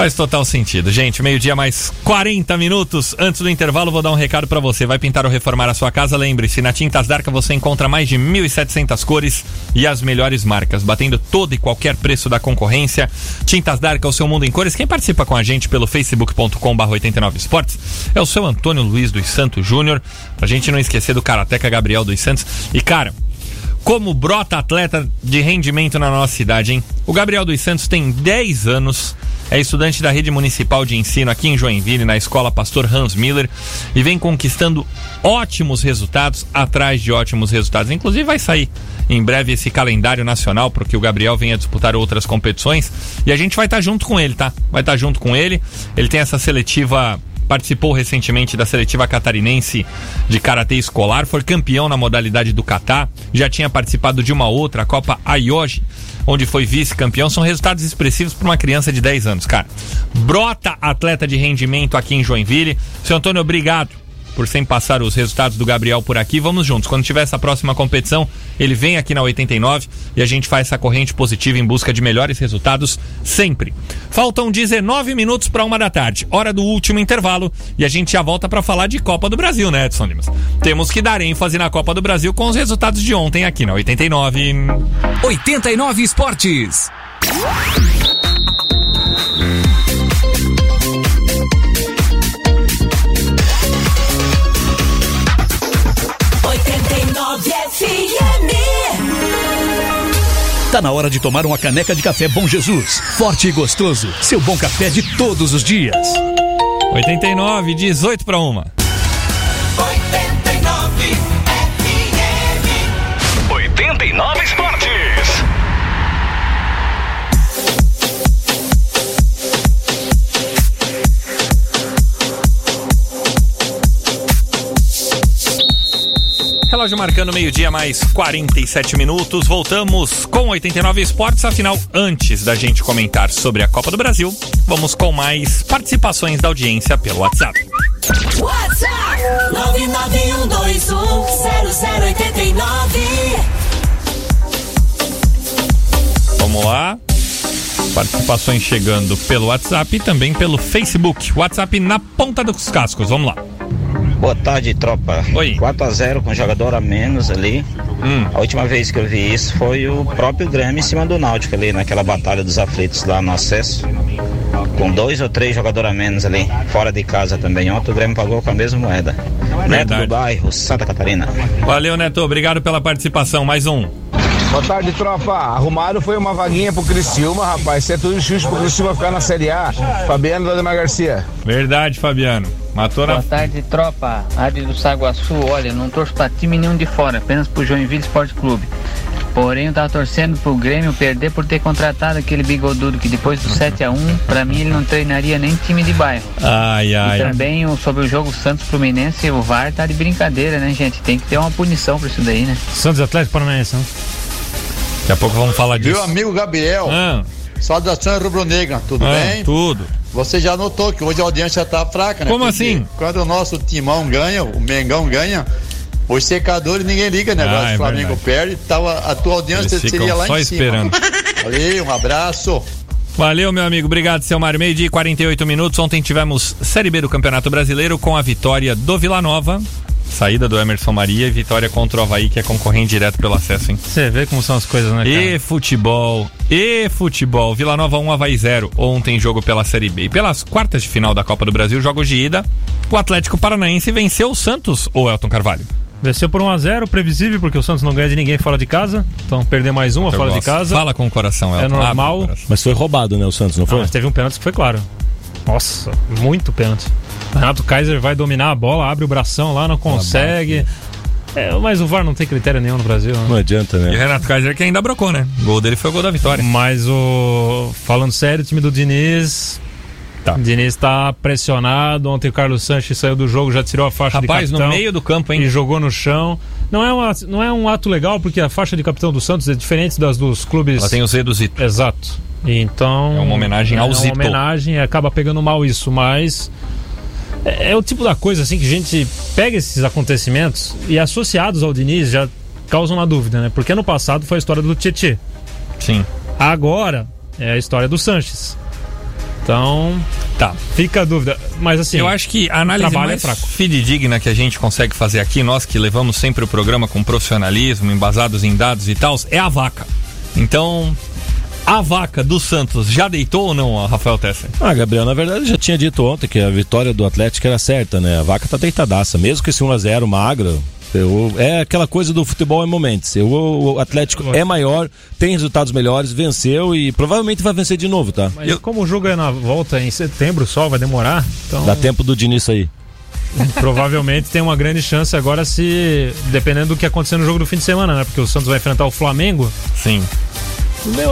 Faz total sentido. Gente, meio-dia mais 40 minutos. Antes do intervalo, vou dar um recado pra você. Vai pintar ou reformar a sua casa? Lembre-se, na Tintas Darca você encontra mais de 1.700 cores e as melhores marcas, batendo todo e qualquer preço da concorrência. Tintas Darca, o seu mundo em cores. Quem participa com a gente pelo facebook.com.br 89 esportes é o seu Antônio Luiz dos Santos Júnior. Pra gente não esquecer do Karateca Gabriel dos Santos. E, cara, Como brota atleta de rendimento na nossa cidade, hein? O Gabriel dos Santos tem 10 anos, é estudante da rede municipal de ensino aqui em Joinville, na escola Pastor Hans Miller, e vem conquistando ótimos resultados atrás de ótimos resultados. Inclusive, vai sair em breve esse calendário nacional, porque o Gabriel vem a disputar outras competições, e a gente vai estar junto com ele, tá? Vai estar junto com ele. Ele tem essa seletiva participou recentemente da seletiva catarinense de karatê escolar, foi campeão na modalidade do kata, já tinha participado de uma outra, a Copa Ayoji, onde foi vice-campeão. São resultados expressivos para uma criança de 10 anos, cara. Brota atleta de rendimento aqui em Joinville. Seu Antônio, obrigado por sempre passar os resultados do Gabriel por aqui. Vamos juntos. Quando tiver essa próxima competição, ele vem aqui na 89 e a gente faz essa corrente positiva em busca de melhores resultados sempre. Faltam 19 minutos para uma da tarde, hora do último intervalo, e a gente já volta para falar de Copa do Brasil, né, Edson Limas? Temos que dar ênfase na Copa do Brasil com os resultados de ontem aqui na 89. 89 Esportes. Tá na hora de tomar uma caneca de café Bom Jesus. Forte e gostoso. Seu bom café de todos os dias. 89, 18 para uma. Relógio marcando meio-dia mais 47 minutos. Voltamos com 89 Esportes. Afinal, antes da gente comentar sobre a Copa do Brasil, vamos com mais participações da audiência pelo WhatsApp. WhatsApp 991210089. Vamos lá. Participações chegando pelo WhatsApp e também pelo Facebook. WhatsApp na ponta dos cascos. Vamos lá. Boa tarde, tropa. Oi. 4x0 com jogador a menos ali. Hum. A última vez que eu vi isso foi o próprio Grêmio em cima do Náutico ali, naquela batalha dos aflitos lá no acesso. Com dois ou três jogadores a menos ali, fora de casa também. Ontem o Grêmio pagou com a mesma moeda. Neto do bairro, Santa Catarina. Valeu, Neto. Obrigado pela participação. Mais um. Boa tarde, tropa. Arrumaram foi uma vaguinha pro Criciúma, rapaz. Isso é tudo justo pro Criciúma ficar na Série A. Fabiano da Garcia. Verdade, Fabiano. Matou na. Boa tarde, tropa. Rádio do Saguaçu. Olha, não torço pra time nenhum de fora, apenas pro Joinville Esporte Clube. Porém, eu tava torcendo pro Grêmio perder por ter contratado aquele bigodudo que depois do 7x1, pra mim ele não treinaria nem time de bairro. Ai, ai. E também o- sobre o jogo Santos Fluminense, o VAR tá de brincadeira, né, gente? Tem que ter uma punição pra isso daí, né? Santos Atlético Paranaense, não? Daqui a pouco vamos falar disso. Meu amigo Gabriel, Ah. saudações rubro-negra, tudo Ah, bem? Tudo. Você já notou que hoje a audiência tá fraca, né? Como Porque assim? Quando o nosso timão ganha, o Mengão ganha, os secadores ninguém liga, né? Ah, é o Flamengo perde, tava, a tua audiência Eles seria lá só em esperando. cima. Valeu, um abraço. Valeu, meu amigo. Obrigado, seu Mário. Meio dia e 48 minutos. Ontem tivemos Série B do Campeonato Brasileiro com a vitória do Vila Nova. Saída do Emerson Maria e vitória contra o Havaí, que é concorrente direto pelo acesso, hein? Você vê como são as coisas, né, cara? E futebol, e futebol. Vila Nova 1, Havaí 0. Ontem jogo pela Série B. E pelas quartas de final da Copa do Brasil, jogos de ida, o Atlético Paranaense venceu o Santos, ou Elton Carvalho? Venceu por 1x0, previsível, porque o Santos não ganha de ninguém fora de casa. Então perder mais uma Eu fora de gosto. casa. Fala com o coração, É Elton. Abre normal. Mas foi roubado, né, o Santos, não Ah, foi? mas teve um pênalti que foi claro. Nossa, muito pênalti. Renato Kaiser vai dominar a bola, abre o bração lá, não consegue. É, mas o VAR não tem critério nenhum no Brasil. né? Não adianta, E o né? Renato Kaiser que ainda brocou, né? O gol dele foi o gol da vitória. Mas o. Falando sério, o time do Diniz. Tá. O Diniz tá pressionado. Ontem o Carlos Sanches saiu do jogo, já tirou a faixa Rapaz, de no capitão. meio do campo, hein? E jogou no chão. Não é, uma, não é um ato legal, porque a faixa de capitão do Santos é diferente das dos clubes. Ela tem o Z do Zito. Exato. E Então. É uma homenagem ao é Zito. uma homenagem, acaba pegando mal isso, mas. É, é o tipo da coisa assim que a gente pega esses acontecimentos e associados ao Diniz já causam uma dúvida, né? Porque no passado foi a história do Tietê. Sim. Agora é a história do Sanches. Então, Tá. fica a dúvida. Mas assim, Eu acho que a análise trabalho mais é fidedigna que a gente consegue fazer aqui, nós que levamos sempre o programa com profissionalismo, embasados em dados e tal, é a vaca. Então, a vaca do Santos já deitou ou não, Rafael Tesser? Ah, Gabriel, na verdade eu já tinha dito ontem que a vitória do Atlético era certa, né? A vaca tá deitadaça. Mesmo que esse 1x0 magro, Eu- é aquela coisa do futebol em momentos. Eu- o Atlético é maior, tem resultados melhores, venceu e provavelmente vai vencer de novo, tá? Mas como o jogo é na volta em setembro só, vai demorar. Então, Dá tempo do Diniz aí. provavelmente tem uma grande chance agora se. Dependendo do que acontecer no jogo do fim de semana, né? Porque o Santos vai enfrentar o Flamengo. Sim.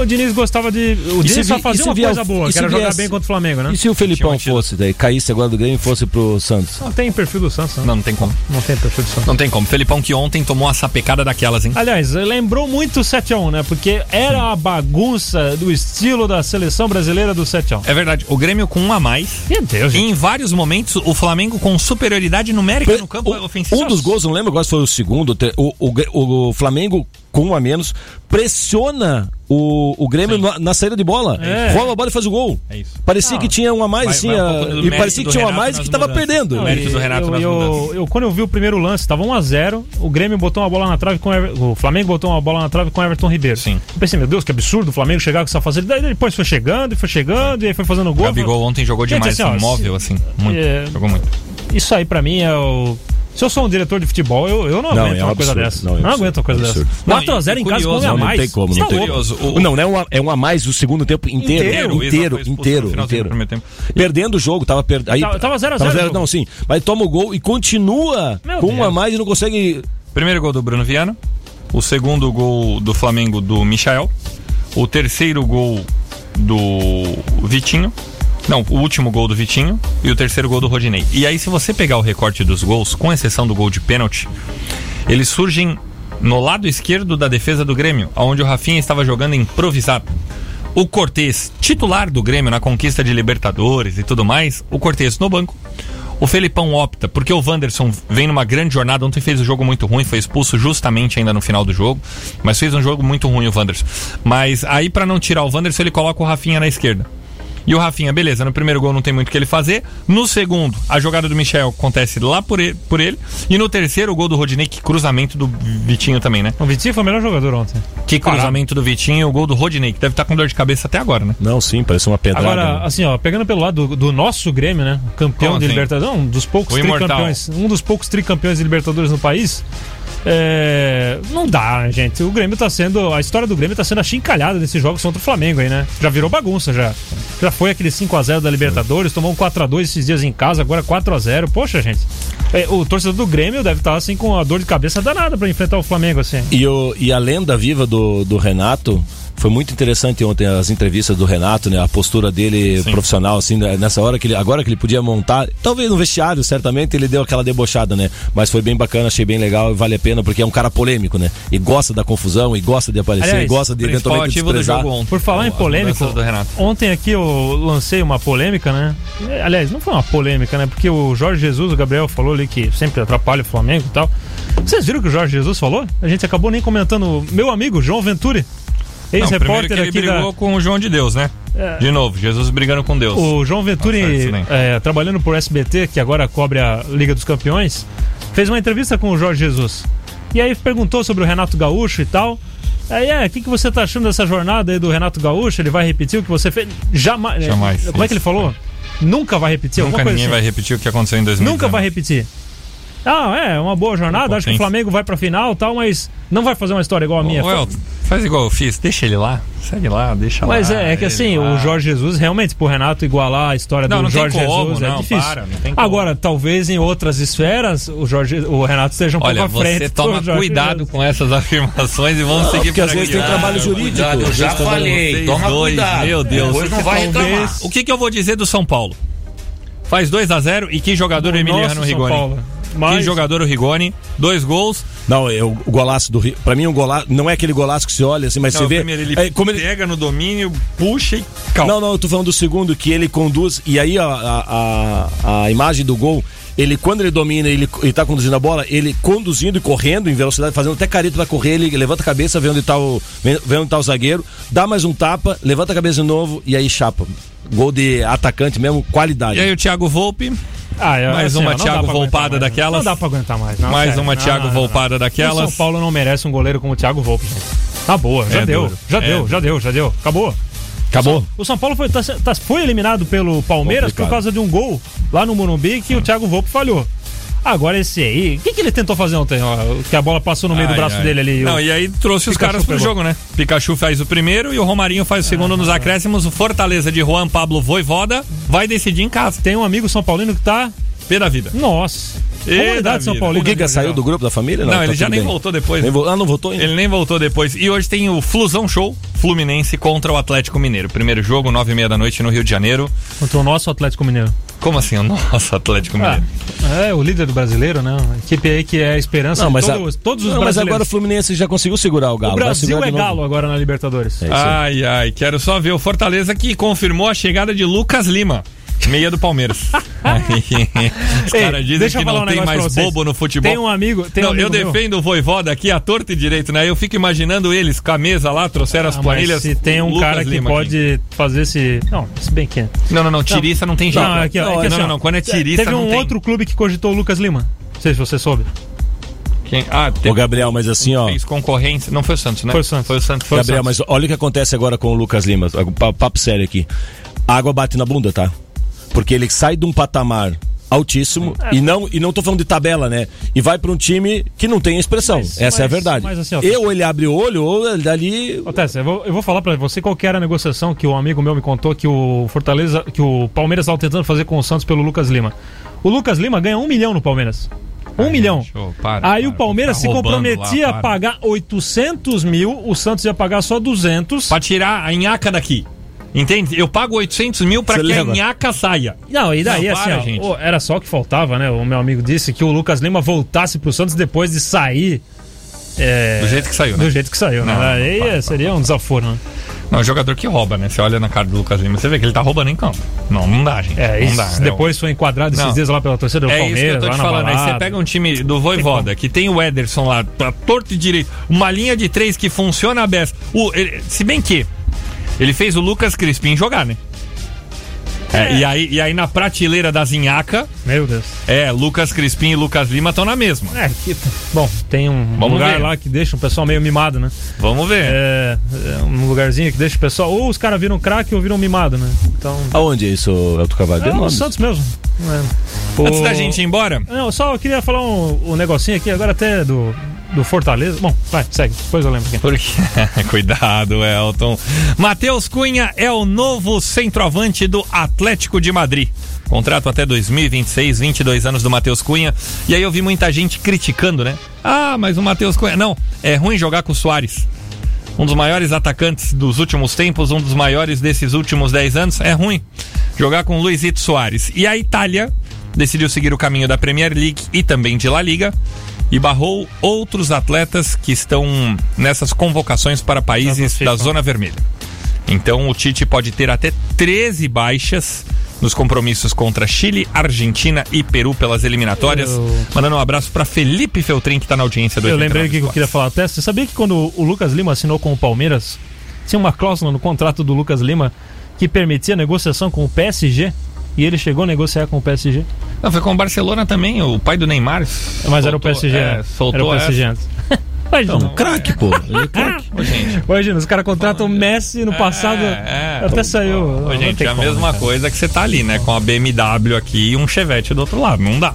O Diniz gostava de. O Diniz só fazia uma coisa o- boa, que era jogar bem contra o Flamengo, né? E se o Felipão fosse, daí caísse agora do Grêmio e fosse pro Santos? Não tem perfil do Santos, Não, não tem como. Não tem perfil do Santos. Não tem como. Felipão que ontem tomou uma sapecada daquelas, hein? Aliás, lembrou muito o 7x1, né? Porque era a bagunça do estilo da seleção brasileira do 7x1. É verdade. O Grêmio com um a mais. Meu Deus, E em vários momentos, o Flamengo com superioridade numérica no campo ofensivo. Um dos gols, não lembro agora se foi o segundo, o, o, o Flamengo com um a menos pressiona o, o Grêmio na, na saída de bola. É. Rola a bola e faz o gol. É isso. Parecia Não. que tinha um a mais, Vai- assim, vai um a- e parecia que tinha um a Renato mais e que tava mudanças. perdendo. Não, mérito do Renato eu, nas eu, eu- quando eu vi o primeiro lance, tava 1x0. O Grêmio botou uma bola na trave com o, Ever- o Flamengo botou uma bola na trave com o Everton Ribeiro. Sim. Eu pensei, meu Deus, que absurdo o Flamengo chegar com essa facilidade. Depois foi chegando e foi chegando, e aí foi fazendo O gol. Gabigol ontem jogou Gente, demais, assim, ó, móvel, assim. Muito. É. Jogou muito. Isso aí pra mim é o. Se eu sou um diretor de futebol, eu, eu não, Não, aguento é um uma coisa absurdo. dessa. Não, Não, é absurdo. aguento uma coisa Absurdo. dessa. Não, 4x0 e- em casa com um a Não, não mais. tem como, não tá tem como. Não, não é, um a, é um a mais o segundo tempo inteiro. Inteiro, Inteiro, inteiro, inteiro. Perdendo o jogo, tava perdendo. Aí, Tava- tava 0 a 0 o zero, jogo. Não, sim. Mas toma o gol e continua Meu com um a Deus. mais e não consegue. Primeiro gol do Bruno Viana. O segundo gol do Flamengo do Michael. O terceiro gol do Vitinho. Não, o último gol do Vitinho e o terceiro gol do Rodinei. E aí, se você pegar o recorte dos gols, com exceção do gol de pênalti, eles surgem no lado esquerdo da defesa do Grêmio, onde o Rafinha estava jogando improvisado. O Cortez, titular do Grêmio na conquista de Libertadores e tudo mais, o Cortez no banco. O Felipão opta, porque o Wanderson vem numa grande jornada, ontem fez um jogo muito ruim, foi expulso justamente ainda no final do jogo, mas fez um jogo muito ruim o Wanderson. Mas aí para não tirar o Wanderson, ele coloca o Rafinha na esquerda. E o Rafinha, beleza, no primeiro gol não tem muito o que ele fazer. No segundo, a jogada do Michel acontece lá por ele. Por ele. E no terceiro, o gol do Rodinei, que cruzamento do Vitinho também, né? O Vitinho foi o melhor jogador ontem. Que cruzamento do Vitinho e o gol do Rodinei, que deve estar com dor de cabeça até agora, né? Não, sim, parece uma pedrada. Agora, assim, ó, pegando pelo lado do, do nosso Grêmio, né? Campeão Como de assim? Libertadores. Um dos poucos O imortal. tricampeões. Um dos poucos tricampeões de Libertadores no país. É, não dá, gente. O Grêmio tá sendo. A história do Grêmio tá sendo achincalhada nesses jogos contra o Flamengo aí, né? Já virou bagunça já. Já foi aquele 5x0 da Libertadores, tomou um 4x2 esses dias em casa, agora 4x0. Poxa, gente. É, o torcedor do Grêmio deve estar assim com a dor de cabeça danada pra enfrentar o Flamengo, assim. E, o, e a lenda viva do, do Renato. Foi muito interessante ontem as entrevistas do Renato, né? A postura dele profissional, assim, né, nessa hora que ele. Agora que ele podia montar. Talvez no vestiário, certamente, ele deu aquela debochada, né? Mas foi bem bacana, achei bem legal e vale a pena, porque é um cara polêmico, né? E gosta da confusão, e gosta de aparecer, Aliás, e gosta de eventualmente desprezar. jogo ontem. Por falar em polêmico, mudanças do Renato. ontem aqui eu lancei uma polêmica, né? É, Aliás, não foi uma polêmica, né? Porque o Jorge Jesus, o Gabriel falou ali que sempre atrapalha o Flamengo e tal. Vocês viram o que o Jorge Jesus falou? A gente acabou nem comentando. Meu amigo, João Venturi, ex-repórter que ele aqui brigou da. com o João de Deus, né? É. De novo, Jesus brigando com Deus. O João Venturi, Tá isso é, trabalhando por SBT, que agora cobre a Liga dos Campeões, fez uma entrevista com o Jorge Jesus. E aí perguntou sobre o Renato Gaúcho e tal. Aí, é, o que, que você tá achando dessa jornada aí do Renato Gaúcho? Ele vai repetir o que você fez? Jamais. Jamais Como é que ele falou? Nunca vai repetir? Nunca ninguém assim. vai repetir o que aconteceu em 2019. Nunca vai repetir. Ah, é, uma boa jornada. Acho que o. Flamengo vai pra final e tal, mas não vai fazer uma história igual a minha. Ô, Elton, faz igual eu fiz, deixa ele lá. Segue lá, deixa Mas lá. é, é que assim, lá. o Jorge Jesus, realmente, pro Renato igualar a história Não, do não tem Jorge como, Jesus é não, difícil. para, não tem como. Agora, talvez em outras esferas, o, Jorge, o Renato esteja um Olha, pouco à frente. você toma Jorge cuidado Jesus. com essas <laughs> afirmações e vamos seguir porque por às vezes tem trabalho jurídico. Cuidado, eu já falei, toma dois, cuidado. Meu Deus. Depois não vai Talvez- reclamar. O que, que eu vou dizer do São Paulo? Faz 2 a 0 e que jogador o Emiliano Rigoni? Paulo. Que Mas- jogador o Rigoni? Dois gols. Não, é o, golaço do. Pra mim, o golaço. Não é aquele golaço que você olha assim, mas Não, você vê. primeiro ele é, como ele, pega no domínio, puxa e calma. Não, não, eu tô falando do segundo, que ele conduz. E aí a, a, a, a imagem do gol, ele, quando ele domina, ele, ele tá conduzindo a bola, ele conduzindo e correndo em velocidade, fazendo até careta pra correr, ele levanta a cabeça, vê onde tá o, vê onde tá o zagueiro, dá mais um tapa, levanta a cabeça de novo e aí chapa. Gol de atacante mesmo, qualidade. E aí o Thiago Volpe. Ah, é, Mais assim, uma não Thiago Volpada mais, daquelas. Não dá pra aguentar mais. Não, Mais sério. uma Não, Thiago não, não, Volpada não. daquelas. O São Paulo não merece um goleiro como o Thiago Volpe. Tá boa, já É deu. duro. Já É deu, duro. já deu, já deu. Acabou. Acabou? O São Paulo foi, tá- tá- foi eliminado pelo Palmeiras Complicado. por causa de um gol lá no Morumbi que o Thiago Volpe falhou. Agora esse aí, o que, que ele tentou fazer ontem? Ó, que a bola passou no meio do Ai, braço ai. dele ali. Não, o- e aí trouxe os caras pro pegou. jogo, né? Pikachu faz o primeiro e o Romarinho faz o segundo nos acréscimos. O Fortaleza de Juan Pablo Voivoda vai decidir em casa. Tem um amigo São Paulino que tá. Pé da vida. Nossa. Da Comunidade São. Paulino. O Giga saiu do grupo da família? Não, Não, ele tá já nem bem. voltou depois. Nem vo- Ah, não voltou ainda? Ele nem voltou depois. E hoje tem o Flusão Show Fluminense contra o Atlético Mineiro. Primeiro jogo, nove e meia da noite no Rio de Janeiro. Contra o nosso Atlético Mineiro. Como assim o nosso Atlético Mineiro? Ah, é, o líder do brasileiro, né? A equipe aí que é a esperança Não, de mas, todos, a- todos os não, mas brasileiros. agora o Fluminense já conseguiu segurar o Galo. o Brasil é de galo agora na Libertadores. É isso aí. Ai, ai, quero só ver o Fortaleza que confirmou a chegada de Lucas Lima. Meia do Palmeiras. <laughs> <laughs> Os Ei, caras dizem deixa eu que não um tem mais bobo no futebol. Tem um amigo- tem um não, eu amigo meu. defendo o Voivoda aqui a torta e direito, né? Eu fico imaginando eles com a mesa lá, trouxeram as Ah, planilhas. mas se tem um Lucas cara que Lima pode fazer esse. Não, se bem que. é. Não, não, não, tiriça não tem jeito. Não, é que, ó, é que não, assim, não, ó, não, quando é tiriça Teve não um tem. outro clube que cogitou o Lucas Lima. Não sei se você soube. Quem? Ah, Ô, Gabriel, mas assim, ó. Fez concorrência. Não foi o Santos, né? Foi o Santos. Foi o Santos. Gabriel, mas olha o que acontece agora com o Lucas Lima. Pa- Papo sério aqui. A água bate na bunda, tá? Porque ele sai de um patamar altíssimo É. e não e não tô falando de tabela, né? E vai para um time que não tem expressão. Mas- Essa é a mas- verdade. mas assim, ó, E ou ele abre o olho ou ele dali Ô, Tess, eu vou, eu vou falar pra você qual que era a negociação que um amigo meu me contou que o Fortaleza, que o Palmeiras estava tentando fazer com o Santos pelo Lucas Lima. O Lucas Lima ganha um milhão no Palmeiras. Um milhão. Ô, para, Aí para, o Palmeiras tá se comprometia lá, a para. pagar 800 mil, o Santos ia pagar só 200. Pra tirar a nhaca daqui. Entende? Eu pago 800 mil pra que a nhaca saia. Não, e daí Não, assim, para, ó, gente. era só o que faltava, né? O meu amigo disse que o Lucas Lima voltasse pro Santos depois de sair. é, Do jeito que saiu, né? Do jeito que saiu, Não, né? não, Aí para, é, seria um desaforo, né? Não, é jogador que rouba, né? Você olha na cara do Lucas Lima, você vê que ele tá roubando em campo. Não, não dá, gente. É, não isso dá. depois foi enquadrado esses Não. dias lá pela torcida do É isso que eu Palmeiras, tô te falando. Aí você balada. pega um time do Voivoda, que tem o Ederson lá, pra torto e direito, uma linha de três que funciona a beça. O, ele- se bem que ele fez o Lucas Crispim jogar, né? É, e, aí, e aí na prateleira da Zinhaca, Meu Deus. é, Lucas Crispim e Lucas Lima estão na mesma. É, que, bom, tem um Vamos lugar ver. lá que deixa o pessoal meio mimado, né? Vamos ver. É, é um lugarzinho que deixa o pessoal. Ou os caras viram craque ou viram mimado, né? Então. Aonde é isso, Elton Carvalho? É, no. Santos mesmo. É. Antes O- da gente ir embora, Não, só eu queria falar um, um negocinho aqui, agora até do, do Fortaleza. Bom, vai, segue, depois eu lembro aqui. Porque... <laughs> Cuidado, Elton. Matheus Cunha é o novo centroavante do Atlético de Madrid. Contrato até 2026, 22 anos do Matheus Cunha. E aí eu vi muita gente criticando, né? Ah, mas o Matheus Cunha. Não, é ruim jogar com o Soares. Um dos maiores atacantes dos últimos tempos, um dos maiores desses últimos 10 anos. É ruim jogar com o Luizito Soares. E a Itália decidiu seguir o caminho da Premier League e também de La Liga e barrou outros atletas que estão nessas convocações para países da Zona Vermelha. Então o Tite pode ter até 13 baixas nos compromissos contra Chile, Argentina e Peru pelas eliminatórias. Eu- Mandando um abraço para Felipe Feltrin, que está na audiência do Eu 89 lembrei que eu queria falar até. Você sabia que quando o Lucas Lima assinou com o Palmeiras, tinha uma cláusula no contrato do Lucas Lima que permitia negociação com o PSG? E ele chegou a negociar com o PSG? Não, foi com o Barcelona também, o pai do Neymar. Mas era o soltou- PSG. é, né? soltou era o PSG. <laughs> Imagina. um craque, pô. Ele é craque. Ô, gente. <laughs> Imagina, os caras contratam o Messi no passado. É, até saiu. Ô, não gente, é a como, mesma né, cara? coisa que você tá ali, né? Com a BMW aqui e um Chevette do outro lado. Não dá.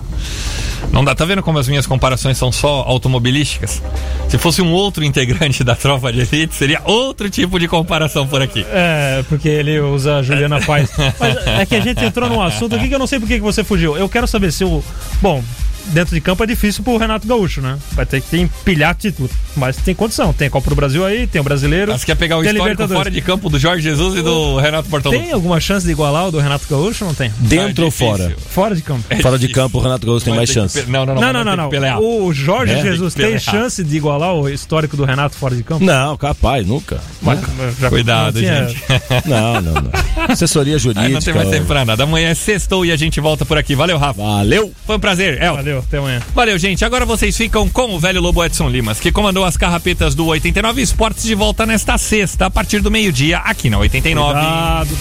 Não dá. Tá vendo como as minhas comparações são só automobilísticas? Se fosse um outro integrante da tropa de elite, seria outro tipo de comparação por aqui. É, porque ele usa a Juliana Paz. <laughs> Mas é que a gente entrou num assunto aqui que eu não sei por que que você fugiu. Eu quero saber se o. Bom, dentro de campo é difícil pro Renato Gaúcho, né? Vai ter que empilhar título. Mas tem condição. Tem a Copa do Brasil aí, tem o brasileiro. Mas quer pegar o histórico fora de campo do Jorge Jesus e do Renato Portaluppi? Tem alguma chance de igualar o do Renato Gaúcho ou não tem? Dentro Ah, ou difícil. fora? Fora de campo. É Fora de campo, o Renato Gaúcho tem mais chance. pe- Não, não, não. Não, não, não, não. O Jorge É? Jesus Tem tem chance de igualar o histórico do Renato fora de campo? Não, capaz, nunca. Mas- nunca. Cuidado, não gente. <laughs> Não, não, não. Assessoria jurídica. não tem mais tempo pra nada. Amanhã é sextou e a gente volta por aqui. Valeu, Rafa. Valeu. Foi um prazer. El. Valeu, Valeu, até amanhã. Valeu, gente. Agora vocês ficam com o velho Lobo Edson Limas, que comandou as carrapetas do 89 Esportes de volta nesta sexta, a partir do meio-dia, aqui na 89. Cuidado.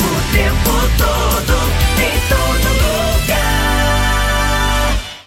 O tempo todo.